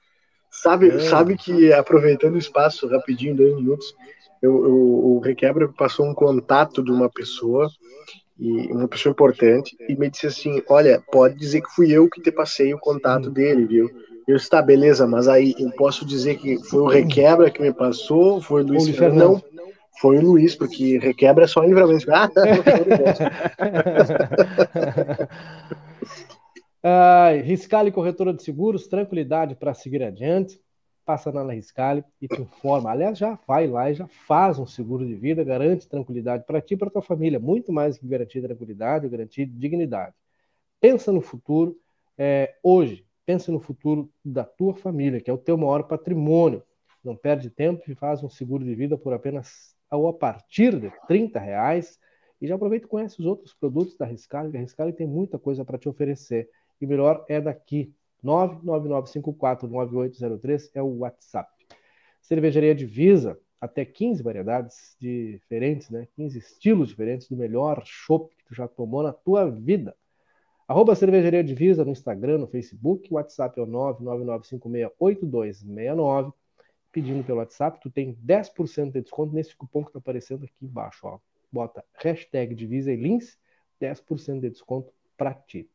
Sabe, é. sabe que, aproveitando o espaço rapidinho, dois minutos, eu, eu, o Requebra passou um contato de uma pessoa, e uma pessoa importante, e me disse assim: Olha, pode dizer que fui eu que te passei o contato dele, viu? Eu está beleza, mas aí eu posso dizer que foi o Requebra que me passou, foi o Luiz Fernando. Não, foi o Luiz, porque Requebra é só livramento. Ah,
Uh, Riscale Corretora de Seguros, tranquilidade para seguir adiante. Passa na Riscale e te informa. Aliás, já vai lá e já faz um seguro de vida, garante tranquilidade para ti e para tua família. Muito mais que garantir tranquilidade, garantir dignidade. Pensa no futuro é, hoje. Pensa no futuro da tua família, que é o teu maior patrimônio. Não perde tempo e faz um seguro de vida por apenas ou a partir de 30 reais. E já aproveita e conhece os outros produtos da Riscale. A Riscale tem muita coisa para te oferecer e melhor é daqui. 999549803 é o WhatsApp. Cervejaria Divisa, até 15 variedades diferentes, né? 15 estilos diferentes do melhor chopp que tu já tomou na tua vida. Arroba Cervejaria Divisa no Instagram, no Facebook, o WhatsApp é o 999568269. Pedindo pelo WhatsApp, tu tem 10% de desconto nesse cupom que está aparecendo aqui embaixo. Ó. Bota hashtag Divisa e Links, 10% de desconto para ti.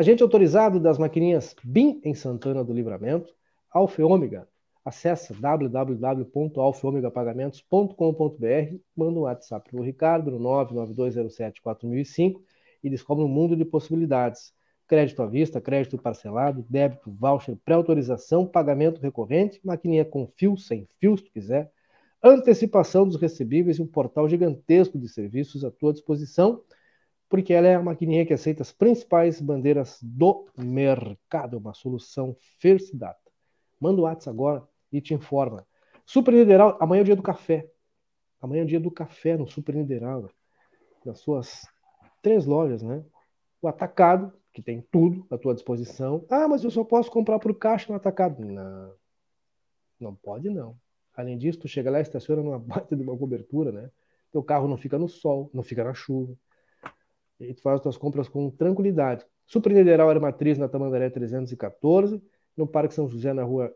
Agente autorizado das maquininhas BIM em Santana do Livramento, Alfa Ômega. Acesse www.alfaomegapagamentos.com.br, manda um WhatsApp para o Ricardo no 992074005 e descobre um mundo de possibilidades. Crédito à vista, crédito parcelado, débito, voucher, pré-autorização, pagamento recorrente, maquininha com fio, sem fio, se tu quiser, antecipação dos recebíveis e um portal gigantesco de serviços à tua disposição porque ela é a maquininha que aceita as principais bandeiras do mercado, uma solução First Data. Manda o WhatsApp agora e te informa. Super Nideral, amanhã é o dia do café. Amanhã é o dia do café no Super Nideral, nas suas três lojas, né? O atacado, que tem tudo à tua disposição. Ah, mas eu só posso comprar por caixa no atacado. Não, não pode não. Além disso, tu chega lá e estaciona numa bata de uma cobertura, né? Teu carro não fica no sol, não fica na chuva e tu faz as tuas compras com tranquilidade. Super Nideral era matriz na Tamandaré 314, no Parque São José, na rua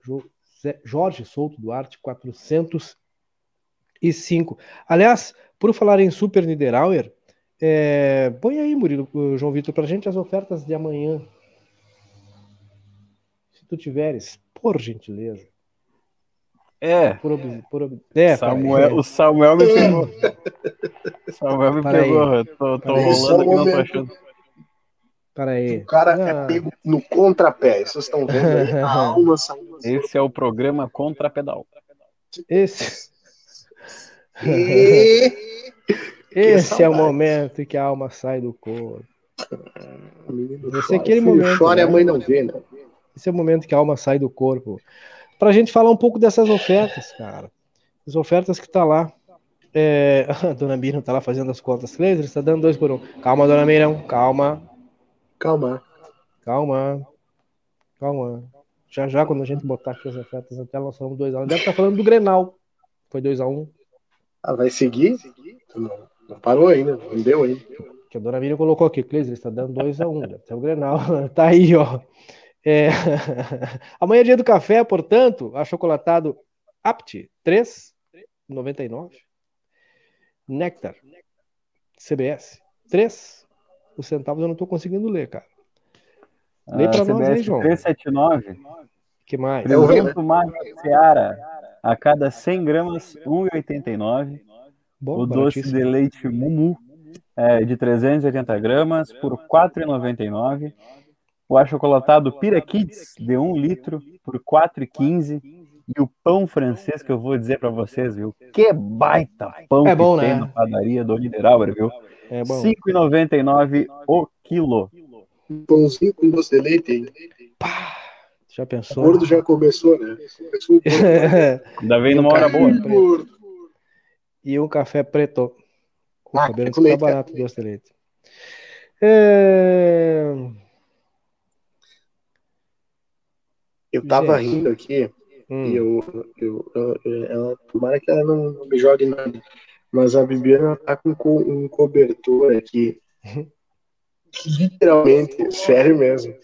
Jorge Souto Duarte, 405. Aliás, por falar em Super Niederauer, é, põe aí, Murilo, João Vitor, para a gente as ofertas de amanhã. Se tu tiveres, por gentileza.
É.
Por, por, é
Samuel, o Samuel me pegou. Samuel me para pegou. Aí. Tô, tô rolando aqui, não tô achando.
aí.
O cara é ah. é pego no contrapé. Vocês estão vendo aí a alma saindo.
Esse é o programa Contrapedal.
Esse. E... Esse é o momento em que a alma sai do corpo.
Esse é aquele momento. Chora né? e a mãe não vê, né?
Esse é o momento que a alma sai do corpo para a gente falar um pouco dessas ofertas, cara. As ofertas que tá lá. É... A dona Miriam tá lá fazendo as contas. Cleiser, está dando dois por um. Calma, dona Miriam, calma.
Calma.
Calma. Calma. Já já, quando a gente botar aqui as ofertas na tela, nós falamos 2x1. Um. Deve estar tá falando do Grenal. Foi 2x1. Um.
Ah, vai seguir? Não, não parou ainda, não deu ainda.
Que a dona Miriam colocou aqui, Cleiser, está dando 2x1. Um. Deve ser o Grenal. tá aí, ó. É... Amanhã é dia do café, portanto, achocolatado Apt 3,99. Nectar CBS 3. Os centavos eu não estou conseguindo ler, cara.
Lê para ah, nós aí, João. 379.
que mais?
O vento magro Seara. A cada 100 gramas, 1,89. O doce de leite Mumu é, de 380 gramas por 4,99. O achocolatado Pira Kids de 1 litro por 4,15. E o pão francês que eu vou dizer para vocês, viu? Que baita pão
é bom,
que
né?
tem na padaria do Niederauer, viu? É bom. 5,99 o quilo.
Pãozinho com doce de leite, hein?
Pá, já pensou?
O gordo já começou, né? Começou
Ainda vem numa hora boa.
E um café preto. Com ah, cabelo tá barato doce de leite. É...
Eu tava Gente. rindo aqui hum. e eu, eu, eu, ela, tomara que ela não me jogue nada, mas a Bibiana tá com um cobertor aqui que literalmente, sério mesmo,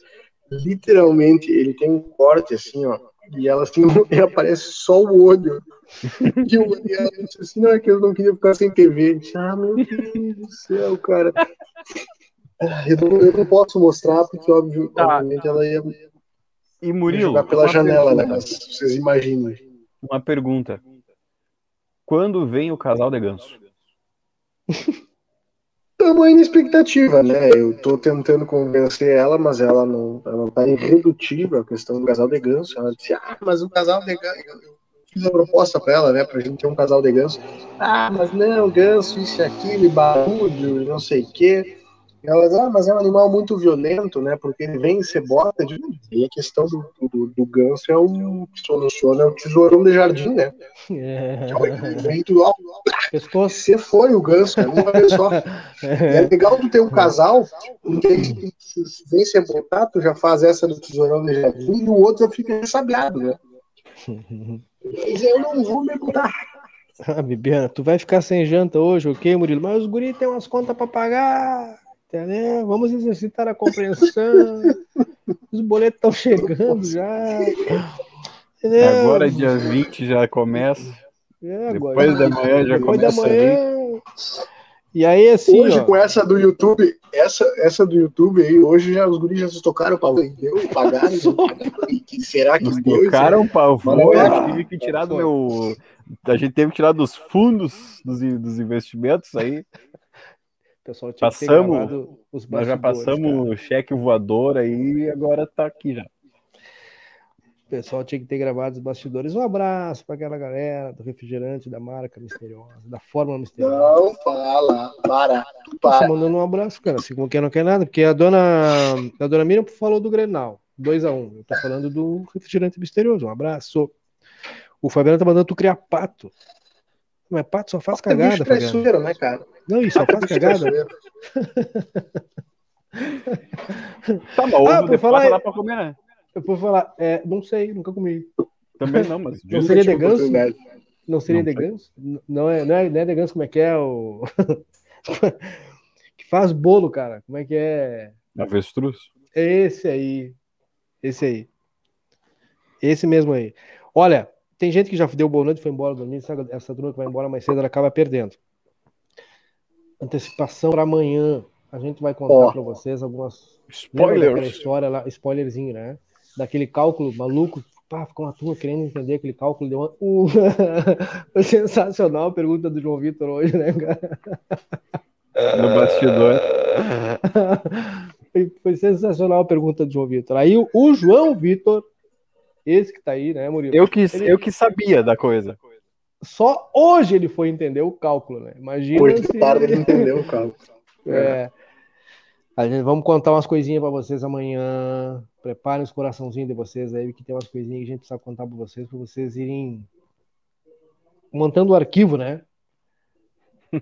literalmente ele tem um corte assim, ó, e ela assim, e aparece só o olho. E eu olhei ela disse assim, não, é que eu não queria ficar sem TV. Disse, ah, meu Deus do céu, cara. Eu não, eu não posso mostrar, porque óbvio, tá. obviamente ela ia
e Murilo.
Jogar pela janela, né? Vocês imaginam.
Uma pergunta. Quando vem o casal de ganso?
Estamos aí na expectativa, né? Eu tô tentando convencer ela, mas ela não, ela tá irredutível a questão do casal de ganso. Ela disse, ah, mas o casal de ganso. Eu fiz a proposta para ela, né? Pra gente ter um casal de ganso. Ah, mas não, ganso, isso e aquilo, barulho, não sei o quê. Elas, ah, mas é um animal muito violento, né? Porque ele vem e você bota. De... E a questão do, do, do ganso é o que soluciona é o tesourão de jardim, né? É. Vem tudo, ó, você foi o ganso, né? uma vez só. É legal tu ter um casal que vem você botar, tu já faz essa do tesourão de jardim e o outro fica sabiado, né? Mas eu não vou me botar.
Ah, Bibiana, tu vai ficar sem janta hoje, ok, Murilo? Mas os guris têm umas contas para pagar. Entendeu? Vamos exercitar a compreensão. Os boletos estão chegando já.
Entendeu? Agora, dia 20, já começa. É, agora, Depois da manhã já Depois começa. Da manhã...
E aí, assim.
Hoje,
ó...
com essa do YouTube, essa, essa do YouTube aí, hoje já os guris já se tocaram o pau. Deu, pagaram. que será que
Nos deu? Tocaram o pau. Eu tive que tirar do meu. A gente teve que tirar dos fundos dos, dos investimentos aí
pessoal
tinha passamos, os Nós já passamos o cheque voador aí e agora tá aqui já.
O pessoal tinha que ter gravado os bastidores. Um abraço para aquela galera do refrigerante da marca misteriosa, da forma misteriosa.
Não fala, para. para.
mandando um abraço, cara. Assim como quem não quer nada, porque a dona, a dona Miriam falou do Grenal, 2x1. Um. Eu tô falando do refrigerante misterioso. Um abraço. O Fabiano tá mandando tu criar pato. Mas pato só faz cagada,
Fabiano. né, cara?
Não, isso só faz cagada.
tá bom, ah, por falar, dá pra comer, né?
Eu vou falar, é, não sei, nunca comi.
Também não, mas.
Não seria de ganso? Não seria não de ganso? Não é, não, é, não é de ganso, como é que é o. que faz bolo, cara. Como é que é?
Avestruz?
Esse aí. Esse aí. Esse mesmo aí. Olha, tem gente que já deu boa noite e foi embora dormir. Essa turma que vai embora mais cedo, ela acaba perdendo. Antecipação para amanhã. A gente vai contar oh. para vocês algumas.
Spoilers.
história lá, spoilerzinho, né? Daquele cálculo maluco. Pá, ficou uma turma querendo entender aquele cálculo. Deu uma... uh, foi sensacional a pergunta do João Vitor hoje, né, cara?
No bastidor.
foi, foi sensacional a pergunta do João Vitor. Aí o João Vitor, esse que tá aí, né, Murilo?
Eu que, ele... eu que sabia da coisa.
Só hoje ele foi entender o cálculo, né? Imagina.
Hoje se... tarde ele entendeu o cálculo.
É. A gente, vamos contar umas coisinhas para vocês amanhã. Preparem os coraçãozinhos de vocês aí, que tem umas coisinhas que a gente precisa contar para vocês, para vocês irem montando o arquivo, né?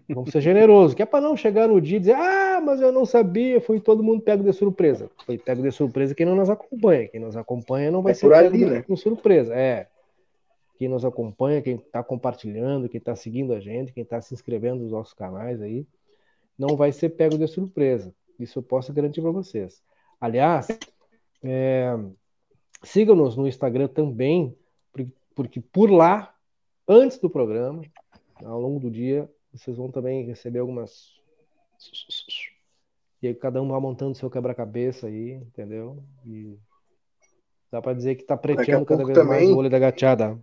Vamos ser generosos, que é para não chegar no dia e dizer, ah, mas eu não sabia, foi todo mundo pego de surpresa. Foi pego de surpresa quem não nos acompanha. Quem nos acompanha não vai é ser
pego ali, né?
com surpresa. É. Quem nos acompanha, quem está compartilhando, quem está seguindo a gente, quem está se inscrevendo nos nossos canais aí, não vai ser pego de surpresa. Isso eu posso garantir para vocês. Aliás, é, sigam-nos no Instagram também, porque por lá, antes do programa, ao longo do dia, vocês vão também receber algumas. E aí cada um vai montando seu quebra-cabeça aí, entendeu? E dá para dizer que tá preteando cada vez também, mais o olho da gateada.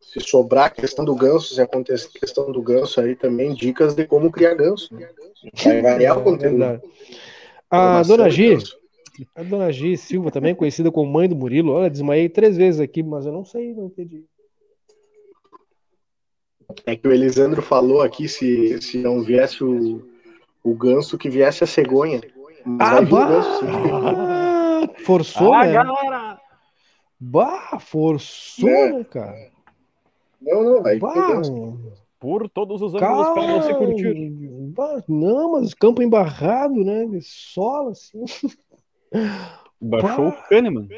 Se sobrar a questão do ganso, se acontecer a questão do ganso aí também, dicas de como criar ganso. Né? Vai variar o é conteúdo. É
a dona Gi, a dona Gi Silva, também conhecida como mãe do Murilo, olha, desmaiei três vezes aqui, mas eu não sei, não entendi.
É que o Elisandro falou aqui se, se não viesse o, o ganso, que viesse a cegonha.
Ah, bah! forçou, ah, né? galera! Bah, forçou, é. né, cara?
Não, não, vai.
Por todos os ângulos para você curtir.
Bah, não, mas campo embarrado, né? Solo, assim.
Baixou bah. o Kahneman.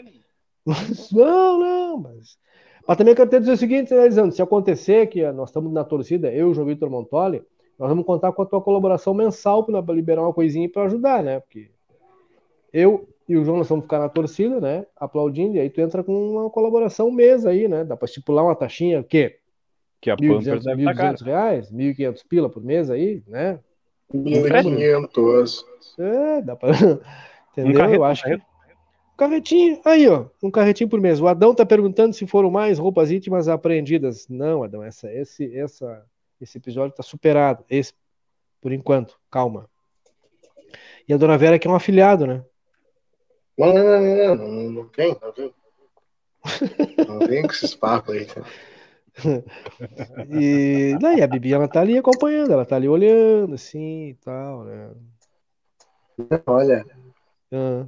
Não, não, mas mas também quero te dizer o seguinte, né, se acontecer que nós estamos na torcida, eu e o João Vitor Montoli, nós vamos contar com a tua colaboração mensal para liberar uma coisinha para ajudar, né? Porque eu e o João nós vamos ficar na torcida, né? Aplaudindo, e aí tu entra com uma colaboração mês aí, né? Dá para estipular uma taxinha, o quê?
Que a 1.200, deve 1.200
reais, 1.500 pila por mês aí, né?
1.500.
É, dá para... Entendeu? Um carreto, eu acho que... Carretinho, aí ó, um carretinho por mês. O Adão tá perguntando se foram mais roupas íntimas apreendidas. Não, Adão, essa, esse, essa, esse episódio tá superado. Esse, por enquanto, calma. E a dona Vera que é um afiliado, né?
Não, não, não, não, não, tem, não tem. Não vem com esses papos aí.
e, daí a Bibi ela tá ali acompanhando, ela tá ali olhando assim e tal, né?
Olha. Ah.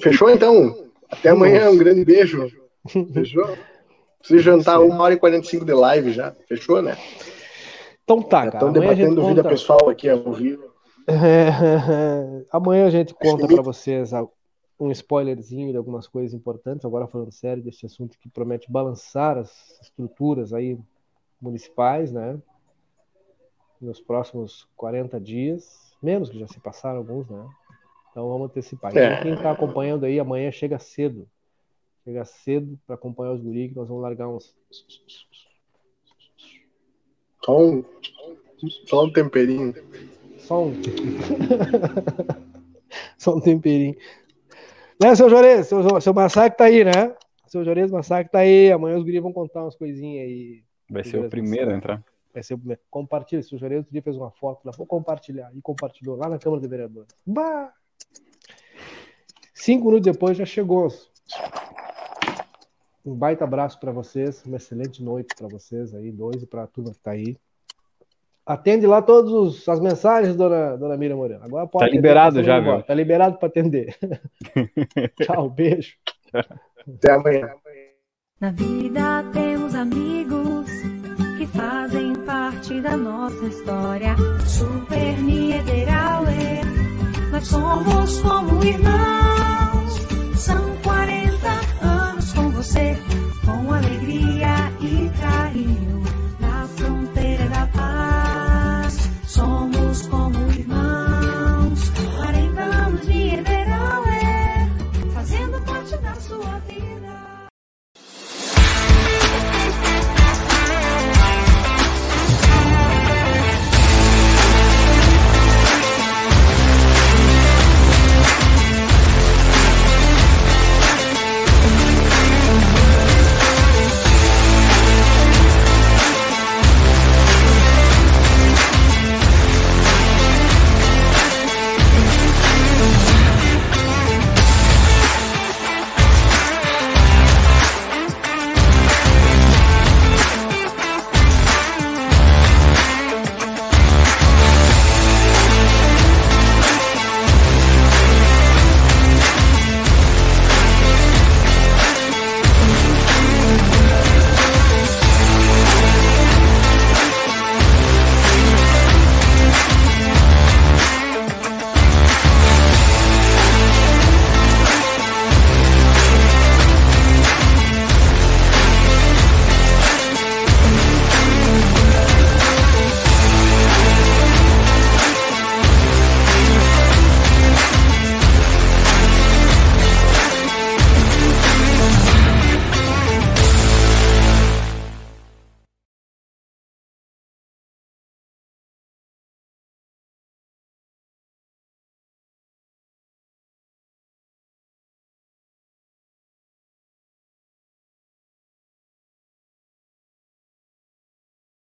Fechou então? Até amanhã, um grande beijo. Fechou? Preciso jantar uma hora e 45 de live já. Fechou, né?
Então tá, cara.
Estão debatendo conta... vida pessoal aqui ao vivo.
É, amanhã a gente conta para vocês um spoilerzinho de algumas coisas importantes. Agora falando sério desse assunto que promete balançar as estruturas aí municipais, né? Nos próximos 40 dias, menos que já se passaram alguns, né? Então vamos antecipar. É. Então, quem está acompanhando aí, amanhã chega cedo. Chega cedo para acompanhar os guri, que nós vamos largar uns.
Só um, só um temperinho.
Só um. só um temperinho. Né, seu Jorez? Seu, seu Massacre tá aí, né? Seu Jorez Massacre tá aí. Amanhã os guri vão contar umas coisinhas aí.
Vai ser o primeiro a entrar.
Vai ser o primeiro. Compartilha. Seu Jorez outro dia fez uma foto lá. Vou compartilhar. E compartilhou lá na Câmara de Vereadores. Bah! Cinco minutos depois já chegou. Um baita abraço para vocês, uma excelente noite para vocês aí, dois e para a turma que está aí. Atende lá todas as mensagens, dona, dona Miriam Moreno. Agora pode.
Tá liberado já, viu?
Tá liberado para atender. Tchau, beijo.
Até amanhã.
Na vida temos amigos que fazem parte da nossa história. Super Niederauer, nós somos como irmãos.